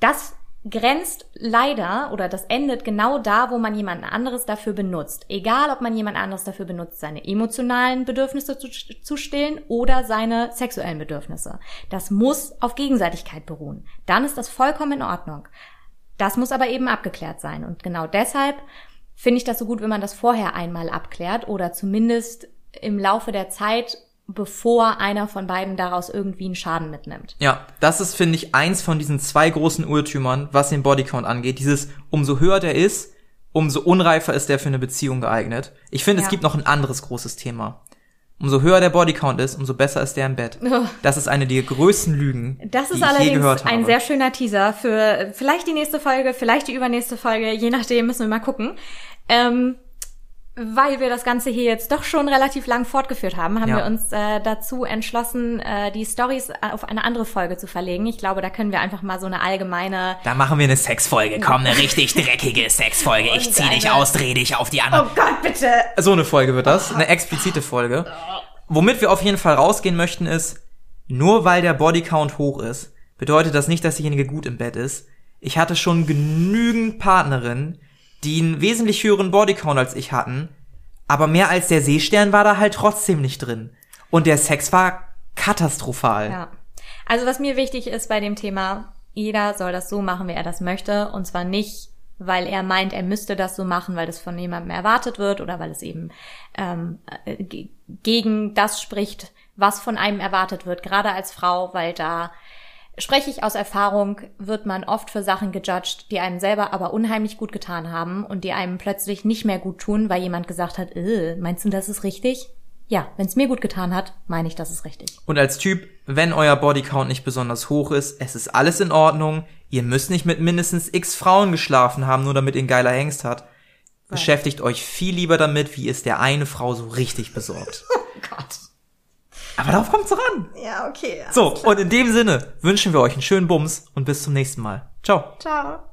Das grenzt leider oder das endet genau da, wo man jemand anderes dafür benutzt. Egal, ob man jemand anderes dafür benutzt, seine emotionalen Bedürfnisse zu, zu stillen oder seine sexuellen Bedürfnisse. Das muss auf Gegenseitigkeit beruhen. Dann ist das vollkommen in Ordnung. Das muss aber eben abgeklärt sein. Und genau deshalb finde ich das so gut, wenn man das vorher einmal abklärt oder zumindest im Laufe der Zeit, bevor einer von beiden daraus irgendwie einen Schaden mitnimmt. Ja, das ist, finde ich, eins von diesen zwei großen Irrtümern, was den Bodycount angeht. Dieses, umso höher der ist, umso unreifer ist der für eine Beziehung geeignet. Ich finde, Ja. es gibt noch ein anderes großes Thema. Umso höher der Bodycount ist, umso besser ist der im Bett. Ugh. Das ist eine der größten Lügen, Das die ist ich je allerdings gehört habe. ein sehr schöner Teaser für vielleicht die nächste Folge, vielleicht die übernächste Folge, je nachdem müssen wir mal gucken. Ähm, weil wir das Ganze hier jetzt doch schon relativ lang fortgeführt haben, haben Ja. wir uns äh, dazu entschlossen, äh, die Stories auf eine andere Folge zu verlegen. Ich glaube, da können wir einfach mal so eine allgemeine da machen wir eine Sexfolge. Komm, eine richtig (laughs) dreckige Sexfolge. Ich zieh dich aus, dreh dich auf die andere. Oh Gott, bitte! So eine Folge wird das, eine explizite Folge. Womit wir auf jeden Fall rausgehen möchten ist, nur weil der Bodycount hoch ist, bedeutet das nicht, dass diejenige gut im Bett ist. Ich hatte schon genügend Partnerinnen, die einen wesentlich höheren Bodycount als ich hatten, aber mehr als der Seestern war da halt trotzdem nicht drin. Und der Sex war katastrophal. Ja. Also was mir wichtig ist bei dem Thema, jeder soll das so machen, wie er das möchte. Und zwar nicht, weil er meint, er müsste das so machen, weil das von jemandem erwartet wird oder weil es eben ähm, äh, ge- gegen das spricht, was von einem erwartet wird, gerade als Frau, weil da spreche ich aus Erfahrung, wird man oft für Sachen gejudged, die einem selber aber unheimlich gut getan haben und die einem plötzlich nicht mehr gut tun, weil jemand gesagt hat, äh, meinst du, das ist richtig? Ja, wenn es mir gut getan hat, meine ich, das ist richtig. Und als Typ, wenn euer Bodycount nicht besonders hoch ist, es ist alles in Ordnung. Ihr müsst nicht mit mindestens x Frauen geschlafen haben, nur damit ihr ein geiler Hengst hat. Beschäftigt euch viel lieber damit, wie es der eine Frau so richtig besorgt. (laughs) Oh Gott. Aber darauf kommt's ran. Ja, okay. So, und in dem Sinne wünschen wir euch einen schönen Bums und bis zum nächsten Mal. Ciao. Ciao.